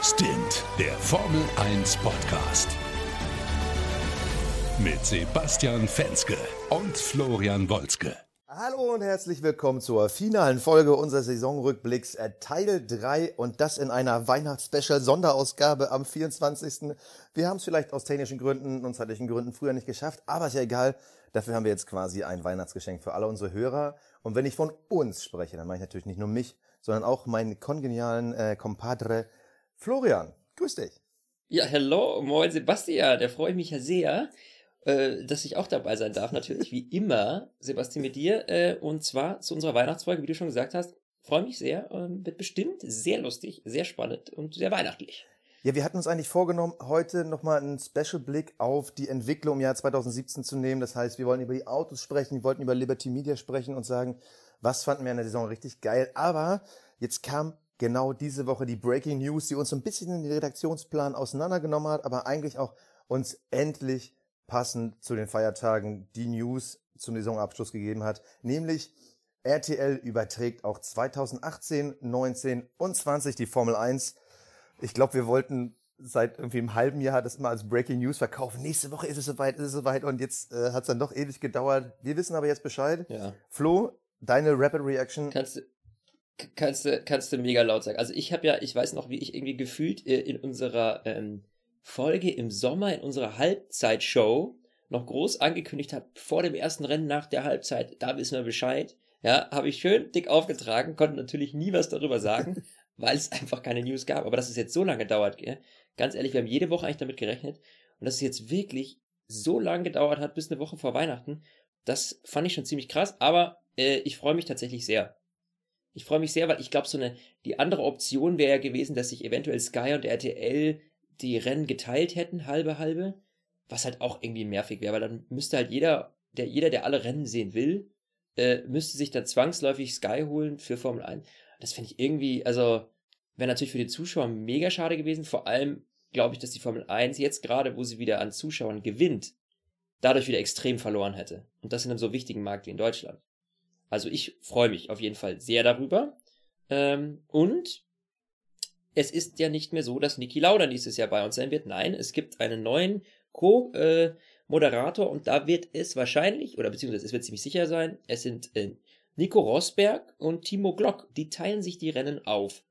Stint, der Formel 1 Podcast. Mit Sebastian Fenske und Florian Wolzke. Hallo und herzlich willkommen zur finalen Folge unseres Saisonrückblicks äh, Teil 3 und das in einer Weihnachtsspecial-Sonderausgabe am 24. Wir haben es vielleicht aus technischen Gründen und zeitlichen Gründen früher nicht geschafft, aber ist ja egal. Dafür haben wir jetzt quasi ein Weihnachtsgeschenk für alle unsere Hörer. Und wenn ich von uns spreche, dann meine ich natürlich nicht nur mich, sondern auch meinen kongenialen äh, Compadre Florian, grüß dich. Ja, hello, moin Sebastian, da freue ich mich ja sehr, äh, dass ich auch dabei sein darf, natürlich, wie immer, Sebastian, mit dir, äh, und zwar zu unserer Weihnachtsfolge, wie du schon gesagt hast, freue mich sehr, ähm, wird bestimmt sehr lustig, sehr spannend und sehr weihnachtlich. Ja, wir hatten uns eigentlich vorgenommen, heute nochmal einen Special-Blick auf die Entwicklung im Jahr 2017 zu nehmen. Das heißt, wir wollen über die Autos sprechen, wir wollten über Liberty Media sprechen und sagen, was fanden wir in der Saison richtig geil. Aber jetzt kam genau diese Woche die Breaking News, die uns so ein bisschen in den Redaktionsplan auseinandergenommen hat, aber eigentlich auch uns endlich passend zu den Feiertagen die News zum Saisonabschluss gegeben hat, nämlich RTL überträgt auch 2018, 19 und 20 die Formel 1. Ich glaube, wir wollten seit irgendwie einem halben Jahr das immer als Breaking News verkaufen. Nächste Woche ist es soweit, ist es soweit und jetzt äh, hat es dann doch ewig gedauert. Wir wissen aber jetzt Bescheid. Ja. Flo, deine Rapid Reaction. Kannst du, kannst du, kannst du mega laut sagen. Also ich habe ja, ich weiß noch, wie ich irgendwie gefühlt äh, in unserer ähm, Folge im Sommer, in unserer Halbzeitshow, noch groß angekündigt habe, vor dem ersten Rennen nach der Halbzeit, da wissen wir Bescheid. Ja, habe ich schön dick aufgetragen, konnte natürlich nie was darüber sagen, weil es einfach keine News gab. Aber dass es jetzt so lange dauert, gell? ganz ehrlich, wir haben jede Woche eigentlich damit gerechnet. Und dass es jetzt wirklich so lange gedauert hat, bis eine Woche vor Weihnachten, das fand ich schon ziemlich krass. Aber äh, ich freue mich tatsächlich sehr. Ich freue mich sehr, weil ich glaube, so eine, die andere Option wäre ja gewesen, dass sich eventuell Sky und RTL die Rennen geteilt hätten, halbe, halbe, was halt auch irgendwie nervig wäre, weil dann müsste halt jeder, der, jeder, der alle Rennen sehen will, äh, müsste sich dann zwangsläufig Sky holen für Formel 1. Das finde ich irgendwie, also, wäre natürlich für die Zuschauer mega schade gewesen, vor allem glaube ich, dass die Formel 1 jetzt gerade, wo sie wieder an Zuschauern gewinnt, dadurch wieder extrem verloren hätte. Und das in einem so wichtigen Markt wie in Deutschland. Also ich freue mich auf jeden Fall sehr darüber. Ähm, und es ist ja nicht mehr so, dass Niki Lauda nächstes Jahr bei uns sein wird. Nein, es gibt einen neuen Co-Moderator und da wird es wahrscheinlich, oder beziehungsweise es wird ziemlich sicher sein, es sind äh, Nico Rosberg und Timo Glock. Die teilen sich die Rennen auf.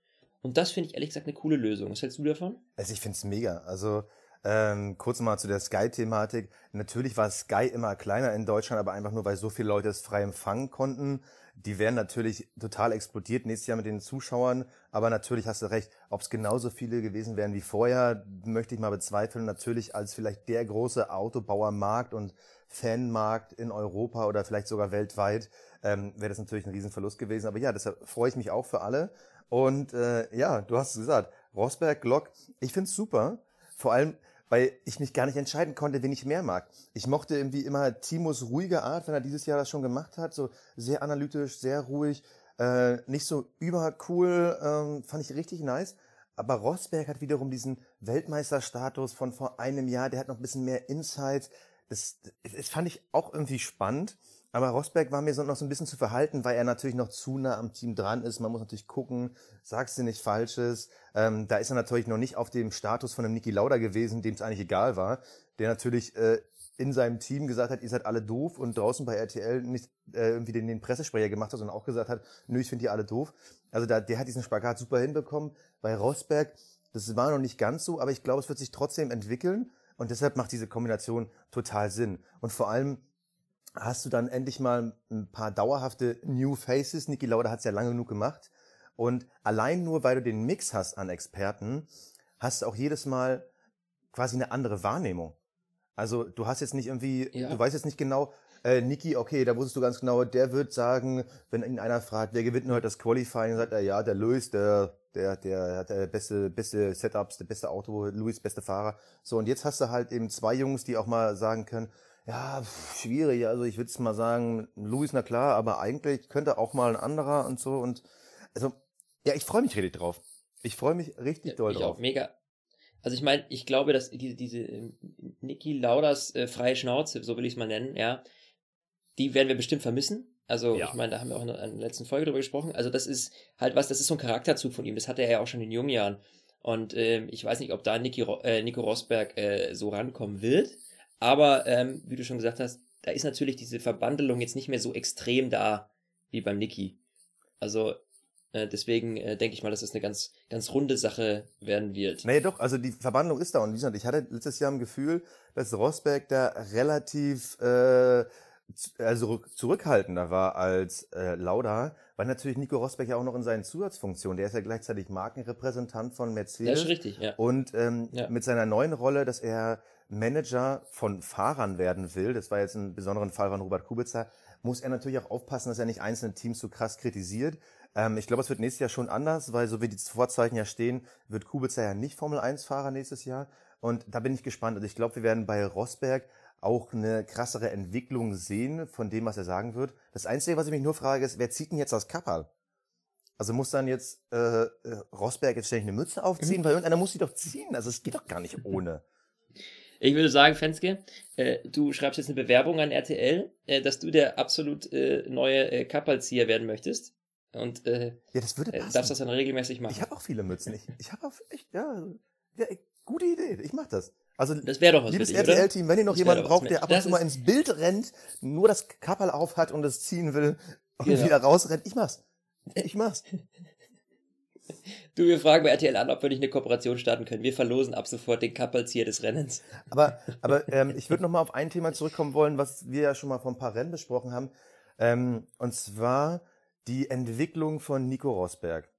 Und das finde ich ehrlich gesagt eine coole Lösung. Was hältst du davon? Also ich finde es mega. Also ähm, kurz mal zu der Sky-Thematik. Natürlich war Sky immer kleiner in Deutschland, aber einfach nur, weil so viele Leute es frei empfangen konnten. Die wären natürlich total explodiert nächstes Jahr mit den Zuschauern. Aber natürlich hast du recht, ob es genauso viele gewesen wären wie vorher, möchte ich mal bezweifeln. Natürlich als vielleicht der große Autobauermarkt und Fanmarkt in Europa oder vielleicht sogar weltweit, ähm, wäre das natürlich ein Riesenverlust gewesen. Aber ja, deshalb freue ich mich auch für alle. Und äh, ja, du hast es gesagt, Rosberg, Glock, ich find's super. Vor allem, weil ich mich gar nicht entscheiden konnte, wen ich mehr mag. Ich mochte irgendwie immer Timos ruhige Art, wenn er dieses Jahr das schon gemacht hat, so sehr analytisch, sehr ruhig, äh, nicht so übercool, ähm, fand ich richtig nice. Aber Rosberg hat wiederum diesen Weltmeisterstatus von vor einem Jahr, der hat noch ein bisschen mehr Insights. Das, das fand ich auch irgendwie spannend. Aber Rosberg war mir so noch so ein bisschen zu verhalten, weil er natürlich noch zu nah am Team dran ist. Man muss natürlich gucken, sagst du nicht Falsches. Ähm, da ist er natürlich noch nicht auf dem Status von einem Niki Lauda gewesen, dem es eigentlich egal war, der natürlich äh, in seinem Team gesagt hat, ihr seid alle doof und draußen bei RTL nicht äh, irgendwie den, den Pressesprecher gemacht hat, sondern auch gesagt hat, nö, ich finde die alle doof. Also da, der hat diesen Spagat super hinbekommen. Bei Rosberg, das war noch nicht ganz so, aber ich glaube, es wird sich trotzdem entwickeln und deshalb macht diese Kombination total Sinn. Und vor allem hast du dann endlich mal ein paar dauerhafte New Faces. Niki Lauda hat es ja lange genug gemacht. Und allein nur, weil du den Mix hast an Experten, hast du auch jedes Mal quasi eine andere Wahrnehmung. Also du hast jetzt nicht irgendwie, ja. du weißt jetzt nicht genau, äh, Niki, okay, da wusstest du ganz genau, der wird sagen, wenn ihn einer fragt, wer gewinnt heute das Qualifying, sagt er, ja, der Lewis, der, der, der hat der beste, beste Setups, der beste Auto, Lewis, beste Fahrer. So, und jetzt hast du halt eben zwei Jungs, die auch mal sagen können, ja, schwierig. Also ich würde es mal sagen, Luis, na klar, aber eigentlich könnte auch mal ein anderer und so. Und also, ja, ich freue mich richtig drauf. Ich freue mich richtig ja, doll ich drauf. Auch mega. Also ich meine, ich glaube, dass diese, diese ähm, Niki Lauders äh, freie Schnauze, so will ich es mal nennen, ja, die werden wir bestimmt vermissen. Also ja. ich meine, da haben wir auch in der letzten Folge drüber gesprochen. Also das ist halt was, das ist so ein Charakterzug von ihm. Das hatte er ja auch schon in jungen Jahren. Und ähm, ich weiß nicht, ob da Niki, äh, Nico Rosberg äh, so rankommen wird. Aber ähm, wie du schon gesagt hast, da ist natürlich diese Verbandelung jetzt nicht mehr so extrem da wie beim Niki. Also äh, deswegen äh, denke ich mal, dass das eine ganz, ganz runde Sache werden wird. Naja, doch, also die Verwandlung ist da. Und wie gesagt, ich hatte letztes Jahr im Gefühl, dass Rosberg da relativ äh, also zurückhaltender war als äh, Lauda, weil natürlich Nico Rosberg ja auch noch in seinen Zusatzfunktionen, der ist ja gleichzeitig Markenrepräsentant von Mercedes. Das ist richtig, ja. Und ähm, Ja. mit seiner neuen Rolle, dass er Manager von Fahrern werden will, das war jetzt ein besonderen Fall von Robert Kubica, muss er natürlich auch aufpassen, dass er nicht einzelne Teams so krass kritisiert. Ähm, ich glaube, es wird nächstes Jahr schon anders, weil so wie die Vorzeichen ja stehen, wird Kubica ja nicht Formel 1 Fahrer nächstes Jahr. Und da bin ich gespannt. Also ich glaube, wir werden bei Rosberg auch eine krassere Entwicklung sehen von dem, was er sagen wird. Das Einzige, was ich mich nur frage, ist, wer zieht denn jetzt das Kapperl? Also muss dann jetzt äh, äh, Rosberg jetzt ständig eine Mütze aufziehen, weil irgendeiner muss sie doch ziehen. Also es geht doch gar nicht ohne. Ich würde sagen, Fenske, äh, du schreibst jetzt eine Bewerbung an RTL, äh, dass du der absolut äh, neue äh, Kappalzieher werden möchtest. Und äh, Ja, das würde äh, passen. darfst das dann regelmäßig machen. Ich habe auch viele Mützen. Ich, ich habe auch echt, ja, ja, gute Idee. Ich mach das. Also das wäre doch was liebes? RTL-Team, wenn ihr noch Das jemanden braucht, der ab und zu mal ins Bild rennt, nur das Kapperl auf hat und es ziehen will und Genau. wieder rausrennt, ich mach's. Ich mach's. Du, wir fragen bei RTL an, ob wir nicht eine Kooperation starten können. Wir verlosen ab sofort den Kappalzieher des Rennens. Aber, aber ähm, ich würde noch mal auf ein Thema zurückkommen wollen, was wir ja schon mal vor ein paar Rennen besprochen haben. Ähm, und zwar die Entwicklung von Nico Rosberg.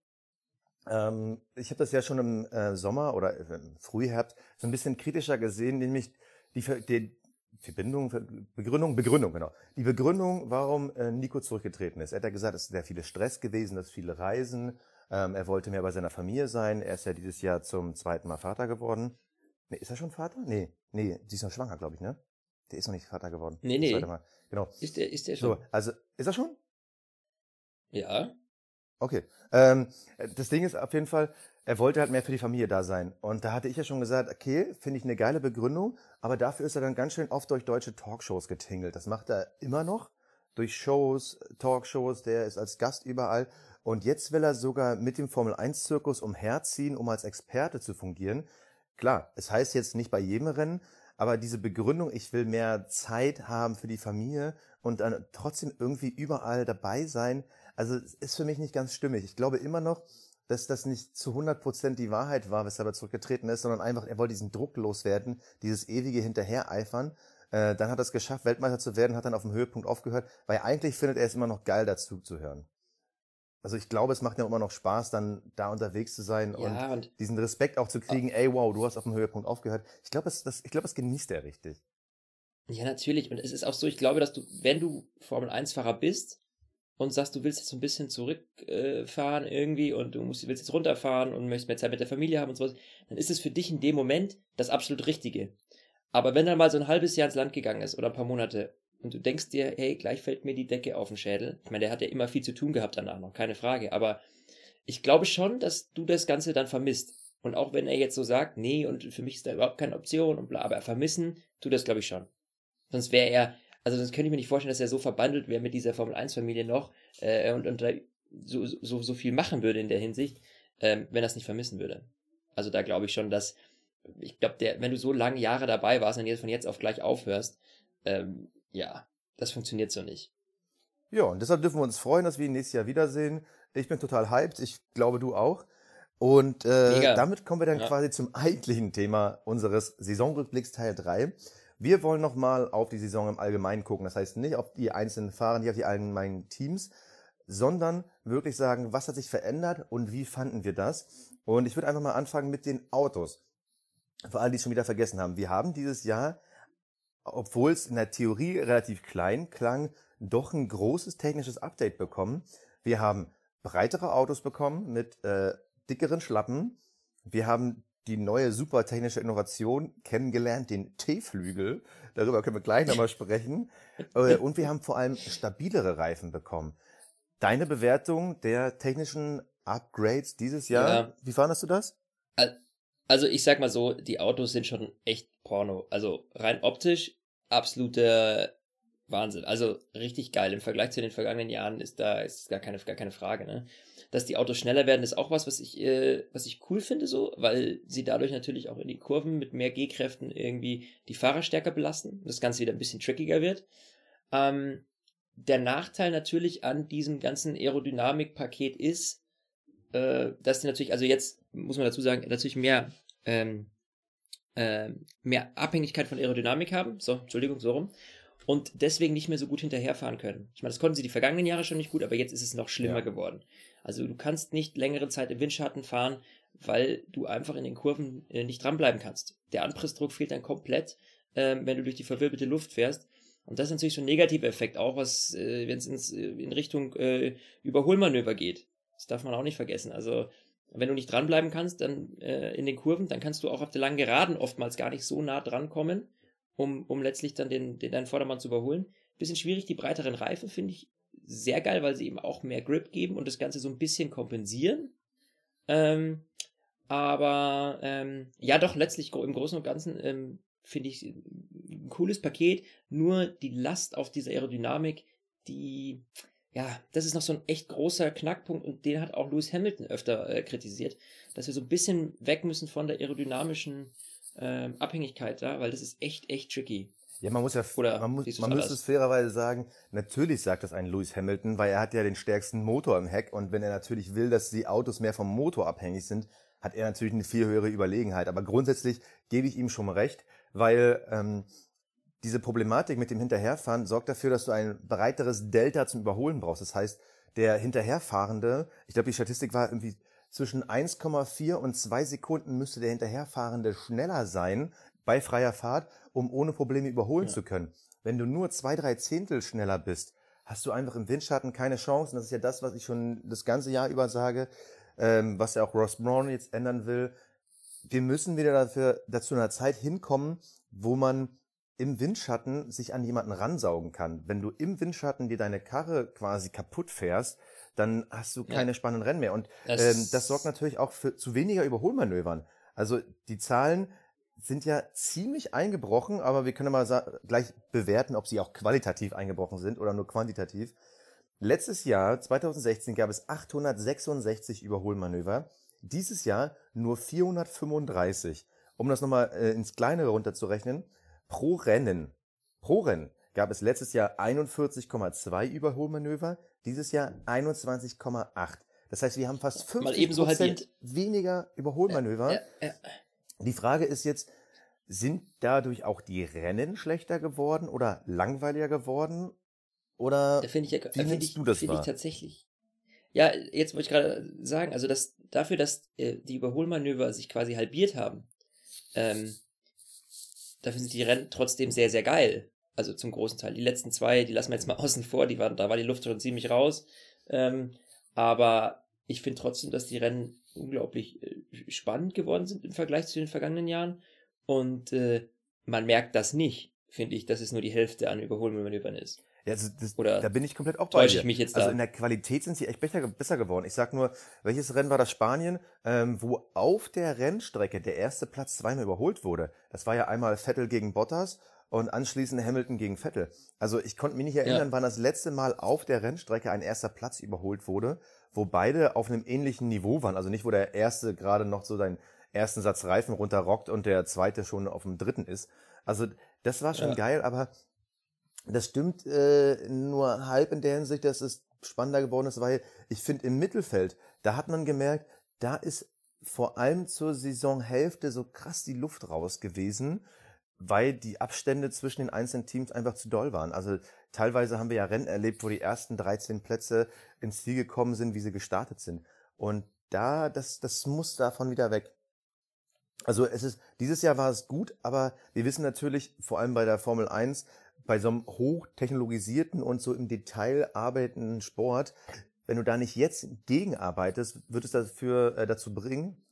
Ähm, ich habe das ja schon im äh, Sommer oder im Frühherbst so ein bisschen kritischer gesehen, nämlich die, die Verbindung, Ver- Begründung, Begründung, genau. Die Begründung, warum äh, Nico zurückgetreten ist. Er hat ja gesagt, es ist sehr viel Stress gewesen, dass viele Reisen. Ähm, er wollte mehr bei seiner Familie sein. Er ist ja dieses Jahr zum zweiten Mal Vater geworden. Nee, ist er schon Vater? Nee, nee, sie ist noch schwanger, glaube ich, ne? Der ist noch nicht Vater geworden. Nee, nee. Mal. Genau. Ist der, ist der schon? So, also, ist er schon? Ja. Okay. Ähm, das Ding ist auf jeden Fall, er wollte halt mehr für die Familie da sein. Und da hatte ich ja schon gesagt, okay, finde ich eine geile Begründung, aber dafür ist er dann ganz schön oft durch deutsche Talkshows getingelt. Das macht er immer noch. Durch Shows, Talkshows, der ist als Gast überall. Und jetzt will er sogar mit dem Formel-1-Zirkus umherziehen, um als Experte zu fungieren. Klar, es heißt jetzt nicht bei jedem Rennen, aber diese Begründung, ich will mehr Zeit haben für die Familie und dann trotzdem irgendwie überall dabei sein, also ist für mich nicht ganz stimmig. Ich glaube immer noch, dass das nicht zu 100% die Wahrheit war, weshalb er zurückgetreten ist, sondern einfach, er wollte diesen Druck loswerden, dieses ewige Hinterhereifern. Äh, dann hat er es geschafft, Weltmeister zu werden, hat dann auf dem Höhepunkt aufgehört, weil eigentlich findet er es immer noch geil, dazu zu hören. Also ich glaube, es macht ja immer noch Spaß, dann da unterwegs zu sein und Ja, und diesen Respekt auch zu kriegen, ey, wow, du hast auf dem Höhepunkt aufgehört. Ich glaube, das, das, ich glaube, das genießt er richtig. Ja, natürlich. Und es ist auch so, ich glaube, dass du, wenn du Formel-1-Fahrer bist und sagst, du willst jetzt so ein bisschen zurückfahren äh, irgendwie und du musst, willst jetzt runterfahren und möchtest mehr Zeit mit der Familie haben und sowas, dann ist es für dich in dem Moment das absolut Richtige. Aber wenn dann mal so ein halbes Jahr ins Land gegangen ist oder ein paar Monate und du denkst dir, hey, gleich fällt mir die Decke auf den Schädel. Ich meine, der hat ja immer viel zu tun gehabt danach noch, keine Frage. Aber ich glaube schon, dass du das Ganze dann vermisst. Und auch wenn er jetzt so sagt, nee, und für mich ist da überhaupt keine Option und bla, aber vermissen, tut das, glaube ich, schon. Sonst wäre er, also sonst könnte ich mir nicht vorstellen, dass er so verbandelt wäre mit dieser Formel-1-Familie noch äh, und, und da so, so, so viel machen würde in der Hinsicht, ähm, wenn er es nicht vermissen würde. Also da glaube ich schon, dass, ich glaube, wenn du so lange Jahre dabei warst und jetzt von jetzt auf gleich aufhörst, ähm, ja, das funktioniert so nicht. Ja, und deshalb dürfen wir uns freuen, dass wir ihn nächstes Jahr wiedersehen. Ich bin total hyped, ich glaube du auch. Und äh, Mega. damit kommen wir dann Ja. quasi zum eigentlichen Thema unseres Saisonrückblicks Teil 3. Wir wollen nochmal auf die Saison im Allgemeinen gucken. Das heißt nicht auf die einzelnen Fahrer, nicht auf die allgemeinen Teams, sondern wirklich sagen, was hat sich verändert und wie fanden wir das? Und ich würde einfach mal anfangen mit den Autos. Für alle, die es schon wieder vergessen haben. Wir haben dieses Jahr, obwohl es in der Theorie relativ klein klang, doch ein großes technisches Update bekommen. Wir haben breitere Autos bekommen mit äh, dickeren Schlappen. Wir haben die neue super technische Innovation kennengelernt, den T-Flügel. Darüber können wir gleich nochmal sprechen. Äh, Und wir haben vor allem stabilere Reifen bekommen. Deine Bewertung der technischen Upgrades dieses Jahr, Ja. wie fandest du das? Also ich sag mal so, die Autos sind schon echt Porno. Also rein optisch absoluter Wahnsinn. Also richtig geil. Im Vergleich zu den vergangenen Jahren ist da ist gar keine, gar keine Frage. Ne? Dass die Autos schneller werden, ist auch was, was ich, äh, was ich cool finde, so, weil sie dadurch natürlich auch in die Kurven mit mehr G-Kräften irgendwie die Fahrer stärker belasten. Das Ganze wieder ein bisschen trickiger wird. Ähm, der Nachteil natürlich an diesem ganzen Aerodynamik-Paket ist, äh, dass sie natürlich, also jetzt muss man dazu sagen, natürlich mehr, ähm, äh, mehr Abhängigkeit von Aerodynamik haben. So, Entschuldigung, so rum und deswegen nicht mehr so gut hinterherfahren können. Ich meine, das konnten sie die vergangenen Jahre schon nicht gut, aber jetzt ist es noch schlimmer ja. geworden. Also du kannst nicht längere Zeit im Windschatten fahren, weil du einfach in den Kurven äh, nicht dranbleiben kannst. Der Anpressdruck fehlt dann komplett, äh, wenn du durch die verwirbelte Luft fährst. Und das ist natürlich so ein negativer Effekt, auch was, äh, wenn es äh, in Richtung äh, Überholmanöver geht. Das darf man auch nicht vergessen. Also wenn du nicht dranbleiben kannst, dann äh, in den Kurven, dann kannst du auch auf der langen Geraden oftmals gar nicht so nah drankommen um, um letztlich dann den, den deinen Vordermann zu überholen. Bisschen schwierig, die breiteren Reifen finde ich sehr geil, weil sie eben auch mehr Grip geben und das Ganze so ein bisschen kompensieren. Ähm, aber ähm, ja, doch, letztlich im Großen und Ganzen ähm, finde ich ein cooles Paket. Nur die Last auf dieser Aerodynamik, die, ja, das ist noch so ein echt großer Knackpunkt und den hat auch Lewis Hamilton öfter äh, kritisiert, dass wir so ein bisschen weg müssen von der aerodynamischen ähm, Abhängigkeit da, weil das ist echt, echt tricky. Ja, man muss ja, Oder man, muss, man müsste es fairerweise sagen, natürlich sagt das ein Lewis Hamilton, weil er hat ja den stärksten Motor im Heck und wenn er natürlich will, dass die Autos mehr vom Motor abhängig sind, hat er natürlich eine viel höhere Überlegenheit. Aber grundsätzlich gebe ich ihm schon recht, weil ähm, diese Problematik mit dem Hinterherfahren sorgt dafür, dass du ein breiteres Delta zum Überholen brauchst. Das heißt, der Hinterherfahrende, ich glaube, die Statistik war irgendwie zwischen 1,4 und 2 Sekunden müsste der Hinterherfahrende schneller sein bei freier Fahrt, um ohne Probleme überholen ja. zu können. Wenn du nur zwei, drei Zehntel schneller bist, hast du einfach im Windschatten keine Chance. Und das ist ja das, was ich schon das ganze Jahr über sage, ähm, was ja auch Ross Brown jetzt ändern will. Wir müssen wieder dafür, dazu einer Zeit hinkommen, wo man im Windschatten sich an jemanden ransaugen kann. Wenn du im Windschatten dir deine Karre quasi kaputt fährst, dann hast du keine ja. spannenden Rennen mehr. Und das, ähm, das sorgt natürlich auch für zu weniger Überholmanövern. Also die Zahlen sind ja ziemlich eingebrochen, aber wir können mal gleich bewerten, ob sie auch qualitativ eingebrochen sind oder nur quantitativ. Letztes Jahr, 2016, gab es 866 Überholmanöver. Dieses Jahr nur 435. Um das nochmal äh, ins Kleinere runterzurechnen, pro Rennen, pro Rennen gab es letztes Jahr 41,2 Überholmanöver, dieses Jahr 21,8. Das heißt, wir haben fast 50 Prozent weniger Überholmanöver. Ja, ja, ja. Die Frage ist jetzt, sind dadurch auch die Rennen schlechter geworden oder langweiliger geworden? Oder da ich, wie find ich, du das wahr? ich tatsächlich. Ja, jetzt wollte ich gerade sagen, also das, dafür, dass äh, die Überholmanöver sich quasi halbiert haben, ähm, dafür sind die Rennen trotzdem sehr, sehr geil. Also zum großen Teil. Die letzten zwei, die lassen wir jetzt mal außen vor, die waren, da war die Luft schon ziemlich raus. Ähm, aber ich finde trotzdem, dass die Rennen unglaublich äh, spannend geworden sind im Vergleich zu den vergangenen Jahren. Und äh, man merkt das nicht, finde ich, dass es nur die Hälfte an Überholmanövern ist. Ja, also das, Oder da bin ich komplett auch bei täusche ich mich jetzt Also da? in der Qualität sind sie echt besser, besser geworden. Ich sag nur, welches Rennen war das Spanien, ähm, wo auf der Rennstrecke der erste Platz zweimal überholt wurde? Das war ja einmal Vettel gegen Bottas und anschließend Hamilton gegen Vettel. Also ich konnte mich nicht erinnern, ja. wann das letzte Mal auf der Rennstrecke ein erster Platz überholt wurde, wo beide auf einem ähnlichen Niveau waren. Also nicht, wo der erste gerade noch so seinen ersten Satz Reifen runterrockt und der zweite schon auf dem dritten ist. Also das war schon ja. geil, aber das stimmt äh, nur halb in der Hinsicht, dass es spannender geworden ist, weil ich finde im Mittelfeld, da hat man gemerkt, da ist vor allem zur Saisonhälfte so krass die Luft raus gewesen weil die Abstände zwischen den einzelnen Teams einfach zu doll waren. Also teilweise haben wir ja Rennen erlebt, wo die ersten 13 Plätze ins Ziel gekommen sind, wie sie gestartet sind. Und da, das, das muss davon wieder weg. Also es ist, dieses Jahr war es gut, aber wir wissen natürlich, vor allem bei der Formel 1, bei so einem hochtechnologisierten und so im Detail arbeitenden Sport, wenn du da nicht jetzt gegenarbeitest, wird es dafür äh, dazu bringen,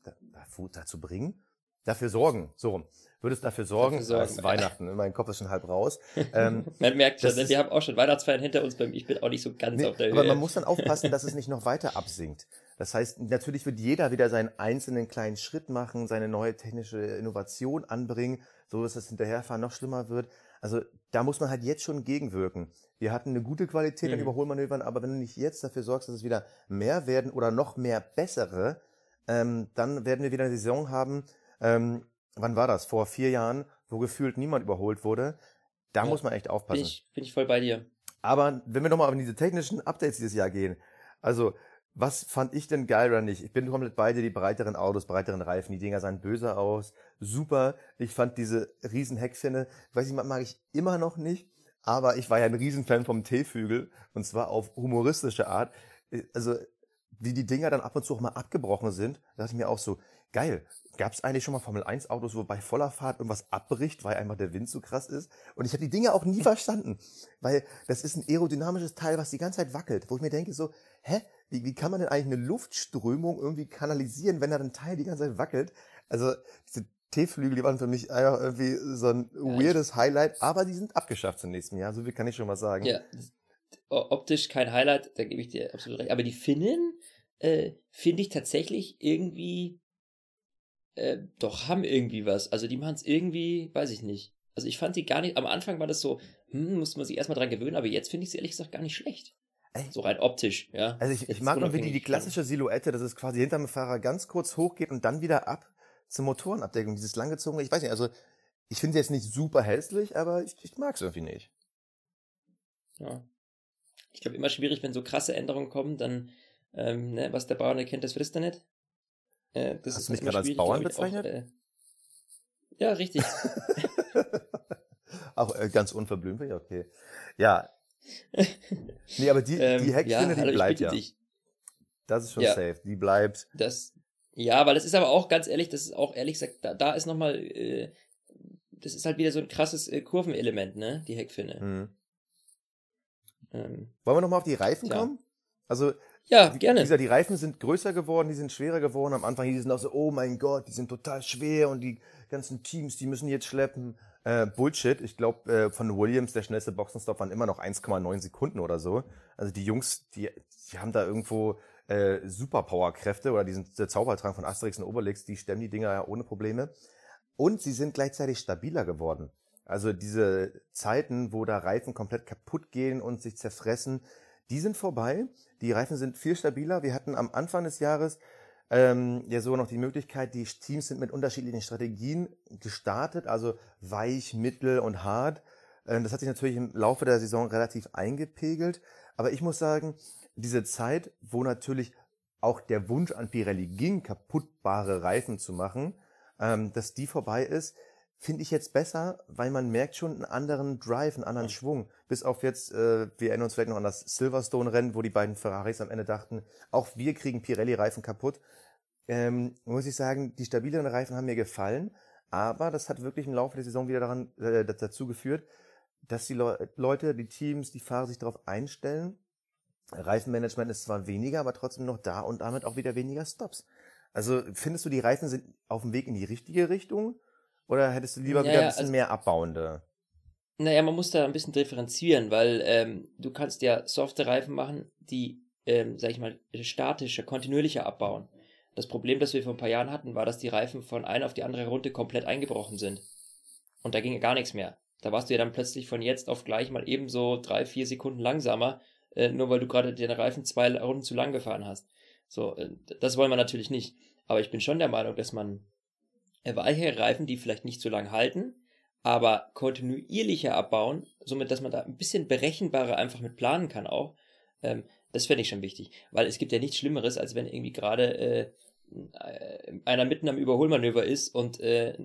dazu bringen, dafür sorgen, so rum, würde es dafür sorgen, dafür sorgen. Weihnachten, mein Kopf ist schon halb raus. Ähm, man merkt schon, wir haben auch schon Weihnachtsfeiern hinter uns, ich bin auch nicht so ganz nee, auf der Höhe. Aber man muss dann aufpassen, dass es nicht noch weiter absinkt. Das heißt, natürlich wird jeder wieder seinen einzelnen kleinen Schritt machen, seine neue technische Innovation anbringen, so dass das Hinterherfahren noch schlimmer wird. Also da muss man halt jetzt schon gegenwirken. Wir hatten eine gute Qualität an Mhm. Überholmanövern, aber wenn du nicht jetzt dafür sorgst, dass es wieder mehr werden oder noch mehr bessere, ähm, dann werden wir wieder eine Saison haben, ähm, wann war das? Vor vier Jahren, wo gefühlt niemand überholt wurde. Da Ja. muss man echt Bin aufpassen. ich, bin ich voll bei dir. Aber wenn wir nochmal auf diese technischen Updates dieses Jahr gehen, also was fand ich denn geil oder nicht? Ich bin komplett bei dir, die breiteren Autos, breiteren Reifen, die Dinger sahen böse aus, super. Ich fand diese riesen Heckfinne, weiß ich, mag ich immer noch nicht, aber ich war ja ein Riesenfan vom T-Flügel und zwar auf humoristische Art. Also wie die Dinger dann ab und zu auch mal abgebrochen sind, da dachte ich mir auch so, geil, gab es eigentlich schon mal Formel 1 Autos, wo bei voller Fahrt irgendwas abbricht, weil einfach der Wind so krass ist? Und ich habe die Dinger auch nie verstanden, weil das ist ein aerodynamisches Teil, was die ganze Zeit wackelt, wo ich mir denke so, hä, wie, wie kann man denn eigentlich eine Luftströmung irgendwie kanalisieren, wenn da ein Teil die ganze Zeit wackelt? Also diese T-Flügel, die waren für mich einfach irgendwie so ein weirdes Highlight, aber die sind abgeschafft zum nächsten Jahr, so viel kann ich schon mal sagen. Ja, optisch kein Highlight, da gebe ich dir absolut recht. Aber die Finnen äh, finde ich tatsächlich irgendwie äh, doch haben irgendwie was. Also die machen es irgendwie, weiß ich nicht. Also ich fand die gar nicht, am Anfang war das so, hm, musste man sich erstmal dran gewöhnen, aber jetzt finde ich sie ehrlich gesagt gar nicht schlecht. So rein optisch, ja. Also ich, ich mag irgendwie die, die klassische Silhouette, dass es quasi hinterm Fahrer ganz kurz hochgeht und dann wieder ab zur Motorenabdeckung. Dieses langgezogene, ich weiß nicht, also ich finde es jetzt nicht super hässlich, aber ich, ich mag es irgendwie nicht. Ja. Ich glaube, immer schwierig, wenn so krasse Änderungen kommen, dann, ähm, ne, was der Bauer nicht kennt, das frisst er nicht. Äh, das Hast ist du mich gerade als Bauern ich, auch, bezeichnet? äh, ja, richtig. Auch äh, ganz unverblümt, ja, okay. Ja. Nee, aber die, Ähm, die Heckfinne, hallo, die ich bleibt ja. dich. Das ist schon Ja. safe. Die bleibt. Das, ja, weil das ist aber auch ganz ehrlich, das ist auch ehrlich gesagt, da, da ist nochmal, äh, das ist halt wieder so ein krasses äh, Kurvenelement, ne, die Heckfinne. Hm. Ähm, Wollen wir nochmal auf die Reifen Tja. kommen? Also, ja, Wie gerne. gesagt, die Reifen sind größer geworden, die sind schwerer geworden. Am Anfang hieß es noch so, oh mein Gott, die sind total schwer und die ganzen Teams, die müssen jetzt schleppen. Äh, Bullshit. Ich glaube, äh, von Williams, der schnellste Boxenstopp waren immer noch 1,9 Sekunden oder so. Also die Jungs, die, die haben da irgendwo äh, Superpower-Kräfte oder diesen der Zaubertrank von Asterix und Obelix, die stemmen die Dinger ja ohne Probleme. Und sie sind gleichzeitig stabiler geworden. Also diese Zeiten, wo da Reifen komplett kaputt gehen und sich zerfressen, die sind vorbei. Die Reifen sind viel stabiler. Wir hatten am Anfang des Jahres ähm, ja so noch die Möglichkeit, die Teams sind mit unterschiedlichen Strategien gestartet, also weich, mittel und hart. Ähm, das hat sich natürlich im Laufe der Saison relativ eingepegelt. Aber ich muss sagen, diese Zeit, wo natürlich auch der Wunsch an Pirelli ging, kaputtbare Reifen zu machen, ähm, dass die vorbei ist, finde ich jetzt besser, weil man merkt schon einen anderen Drive, einen anderen Schwung. Bis auf jetzt, äh, wir erinnern uns vielleicht noch an das Silverstone-Rennen, wo die beiden Ferraris am Ende dachten, auch wir kriegen Pirelli-Reifen kaputt. Ähm, muss ich sagen, die stabileren Reifen haben mir gefallen, aber das hat wirklich im Laufe der Saison wieder daran äh, dazu geführt, dass die Le Leute, die Teams, die Fahrer sich darauf einstellen. Reifenmanagement ist zwar weniger, aber trotzdem noch da und damit auch wieder weniger Stops. Also findest du, die Reifen sind auf dem Weg in die richtige Richtung? Oder hättest du lieber Ja, wieder ein bisschen also- mehr abbauende? Naja, man muss da ein bisschen differenzieren, weil ähm, du kannst ja softe Reifen machen, die, ähm, sag ich mal, statischer, kontinuierlicher abbauen. Das Problem, das wir vor ein paar Jahren hatten, war, dass die Reifen von einer auf die andere Runde komplett eingebrochen sind. Und da ging ja gar nichts mehr. Da warst du ja dann plötzlich von jetzt auf gleich mal ebenso drei, vier Sekunden langsamer, äh, nur weil du gerade den Reifen zwei Runden zu lang gefahren hast. So, äh, das wollen wir natürlich nicht. Aber ich bin schon der Meinung, dass man weichere Reifen, die vielleicht nicht so lang halten, aber kontinuierlicher abbauen, somit, dass man da ein bisschen berechenbarer einfach mit planen kann auch. Ähm, das fände ich schon wichtig, weil es gibt ja nichts Schlimmeres, als wenn irgendwie gerade äh, äh, einer mitten am Überholmanöver ist und äh,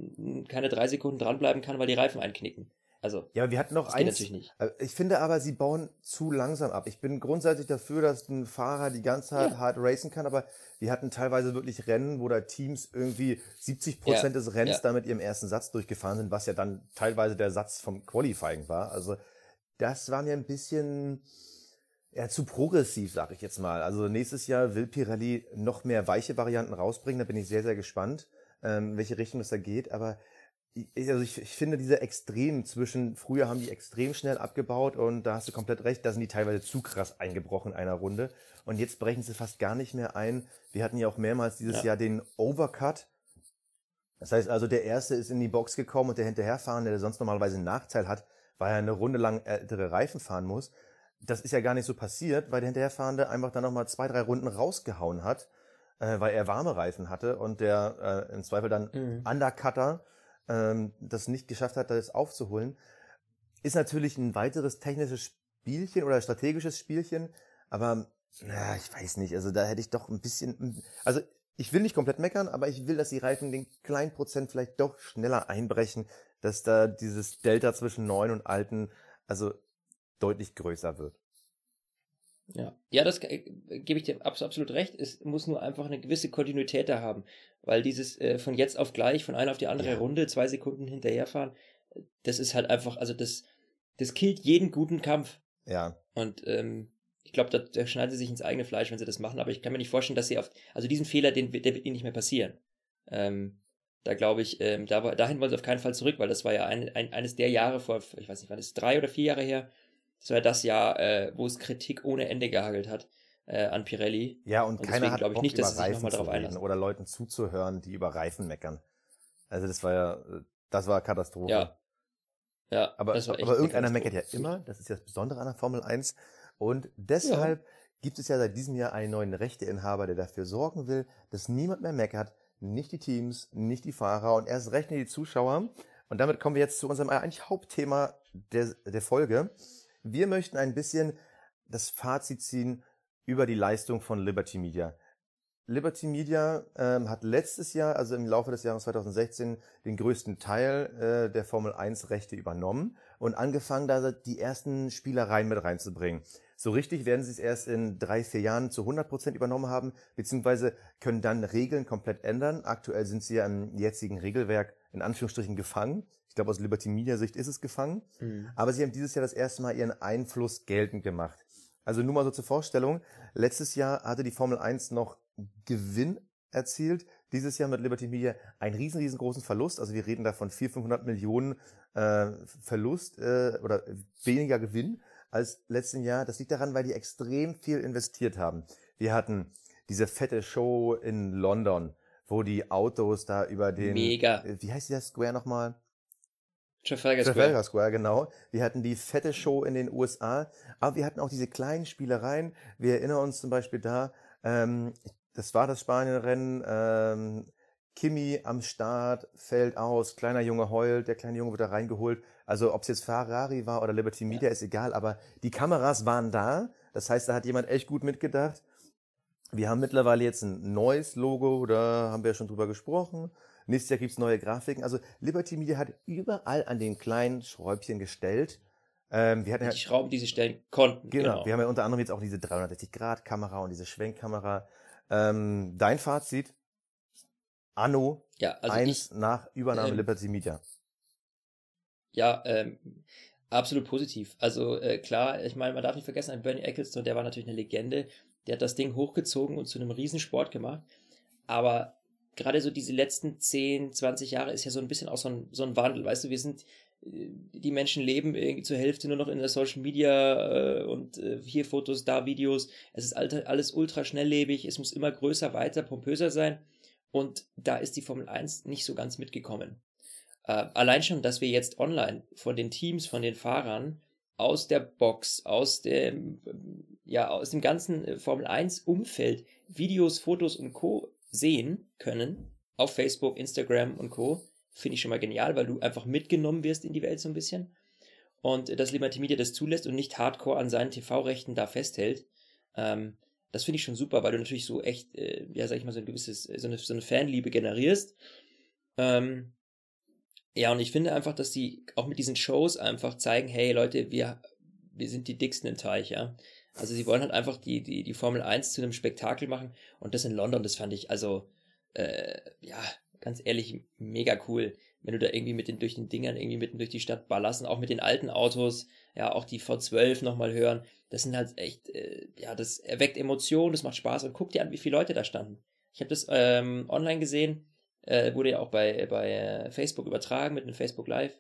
keine drei Sekunden dranbleiben kann, weil die Reifen einknicken. Also, Ja, aber wir hatten noch das geht eins. natürlich nicht. Äh, Ich finde aber, sie bauen zu langsam ab. Ich bin grundsätzlich dafür, dass ein Fahrer die ganze Zeit Ja. hart racen kann, aber wir hatten teilweise wirklich Rennen, wo da Teams irgendwie 70 Prozent Ja, des Rennens ja. da mit ihrem ersten Satz durchgefahren sind, was ja dann teilweise der Satz vom Qualifying war. Also das war mir ein bisschen ja, zu progressiv, sag ich jetzt mal. Also nächstes Jahr will Pirelli noch mehr weiche Varianten rausbringen. Da bin ich sehr, sehr gespannt, ähm, welche Richtung das da geht. Aber also ich, ich finde diese Extremen zwischen, früher haben die extrem schnell abgebaut und da hast du komplett recht, da sind die teilweise zu krass eingebrochen in einer Runde. Und jetzt brechen sie fast gar nicht mehr ein. Wir hatten ja auch mehrmals dieses Ja. Jahr den Overcut. Das heißt also, der Erste ist in die Box gekommen und der Hinterherfahrende, der sonst normalerweise einen Nachteil hat, weil er eine Runde lang ältere Reifen fahren muss. Das ist ja gar nicht so passiert, weil der Hinterherfahrende einfach dann nochmal zwei, drei Runden rausgehauen hat, äh, weil er warme Reifen hatte und der äh, im Zweifel dann mhm. Undercutter ähm, das nicht geschafft hat, das aufzuholen. Ist natürlich ein weiteres technisches Spielchen oder strategisches Spielchen, aber na, ich weiß nicht, also da hätte ich doch ein bisschen, also ich will nicht komplett meckern, aber ich will, dass die Reifen den kleinen Prozent vielleicht doch schneller einbrechen, dass da dieses Delta zwischen neuen und alten also deutlich größer wird. Ja, ja, das äh, gebe ich dir absolut recht. Es muss nur einfach eine gewisse Kontinuität da haben, weil dieses äh, von jetzt auf gleich, von einer auf die andere ja. Runde, zwei Sekunden hinterherfahren, das ist halt einfach, also das, das killt jeden guten Kampf. Ja. Und ähm, ich glaube, da, da schneiden sie sich ins eigene Fleisch, wenn sie das machen, aber ich kann mir nicht vorstellen, dass sie auf, also diesen Fehler, den, der wird ihnen nicht mehr passieren. Ähm, da glaube ich, ähm, da, dahin wollen sie auf keinen Fall zurück, weil das war ja ein, ein, eines der Jahre vor, ich weiß nicht, wann ist drei oder vier Jahre her, das war das Jahr, äh, wo es Kritik ohne Ende gehagelt hat äh, an Pirelli. Ja, und, und keiner deswegen, hat glaube ich nicht, dass sie sich nochmal drauf einlassen. Oder Leuten zuzuhören, die über Reifen meckern. Also das war ja, das war Katastrophe. Ja. Ja, aber, aber irgendeiner meckert ja immer, das ist ja das Besondere an der Formel 1. Und deshalb ja. gibt es ja seit diesem Jahr einen neuen Rechteinhaber, der dafür sorgen will, dass niemand mehr meckert, nicht die Teams, nicht die Fahrer und erst recht nicht die Zuschauer. Und damit kommen wir jetzt zu unserem eigentlich Hauptthema der, der Folge. Wir möchten ein bisschen das Fazit ziehen über die Leistung von Liberty Media. Liberty Media ähm, hat letztes Jahr, also im Laufe des Jahres 2016, den größten Teil äh, der Formel 1 Rechte übernommen und angefangen, da die ersten Spielereien mit reinzubringen. So richtig werden sie es erst in drei, vier Jahren zu 100 Prozent übernommen haben, beziehungsweise können dann Regeln komplett ändern. Aktuell sind sie ja im jetzigen Regelwerk in Anführungsstrichen gefangen. Ich glaube, aus Liberty Media Sicht ist es gefangen. Mhm. Aber sie haben dieses Jahr das erste Mal ihren Einfluss geltend gemacht. Also nur mal so zur Vorstellung. Letztes Jahr hatte die Formel 1 noch Gewinn erzielt. Dieses Jahr mit Liberty Media einen riesen, riesengroßen Verlust. Also wir reden da von 400, 500 Millionen äh, Verlust äh, oder weniger Gewinn als letzten Jahr. Das liegt daran, weil die extrem viel investiert haben. Wir hatten diese fette Show in London, wo die Autos da über den... Mega. Wie heißt der Square nochmal? Trafalgar Square. Trafalgar Square, genau. Wir hatten die fette Show in den USA, aber wir hatten auch diese kleinen Spielereien. Wir erinnern uns zum Beispiel da, ähm, das war das Spanienrennen, ähm, Kimi am Start, fällt aus, kleiner Junge heult, der kleine Junge wird da reingeholt. Also ob es jetzt Ferrari war oder Liberty Media, ja. ist egal, aber die Kameras waren da. Das heißt, da hat jemand echt gut mitgedacht. Wir haben mittlerweile jetzt ein neues Logo, da haben wir ja schon drüber gesprochen. Nächstes Jahr gibt's neue Grafiken. Also Liberty Media hat überall an den kleinen Schräubchen gestellt. Ähm, wir hatten ja, die Schrauben, die sie stellen konnten. Genau. genau. Wir haben ja unter anderem jetzt auch diese 360-Grad-Kamera und diese Schwenkkamera. Ähm, dein Fazit? Anno ja, also 1 ich, nach Übernahme ähm, Liberty Media. Ja, ähm, absolut positiv. Also äh, klar, ich meine, man darf nicht vergessen, Bernie Ecclestone, der war natürlich eine Legende. Der hat das Ding hochgezogen und zu einem Riesensport gemacht. Aber gerade so diese letzten 10, 20 Jahre ist ja so ein bisschen auch so ein, so ein Wandel. Weißt du, wir sind, äh, die Menschen leben irgendwie zur Hälfte nur noch in der Social Media äh, und äh, hier Fotos, da Videos. Es ist alles ultra schnelllebig, es muss immer größer, weiter, pompöser sein. Und da ist die Formel 1 nicht so ganz mitgekommen. Äh, allein schon, dass wir jetzt online von den Teams, von den Fahrern aus der Box, aus dem, ja, aus dem ganzen äh, Formel 1 Umfeld Videos, Fotos und Co sehen können auf Facebook, Instagram und Co. Finde ich schon mal genial, weil du einfach mitgenommen wirst in die Welt so ein bisschen. Und dass Liberty Media das zulässt und nicht hardcore an seinen TV-Rechten da festhält. Ähm, das finde ich schon super, weil du natürlich so echt, äh, ja, sag ich mal, so ein gewisses, so eine, so eine Fanliebe generierst. Ähm, ja, und ich finde einfach, dass die auch mit diesen Shows einfach zeigen, hey Leute, wir, wir sind die dicksten im Teich, ja. Also sie wollen halt einfach die, die, die Formel 1 zu einem Spektakel machen und das in London, das fand ich also, äh, ja, ganz ehrlich, mega cool. Wenn du da irgendwie mit den, durch den Dingern irgendwie mitten durch die Stadt ballerst und auch mit den alten Autos, ja, auch die V12 nochmal hören, das sind halt echt, äh, ja, das erweckt Emotionen, das macht Spaß und guck dir an, wie viele Leute da standen. Ich habe das ähm, online gesehen, äh, wurde ja auch bei, bei äh, Facebook übertragen mit einem Facebook Live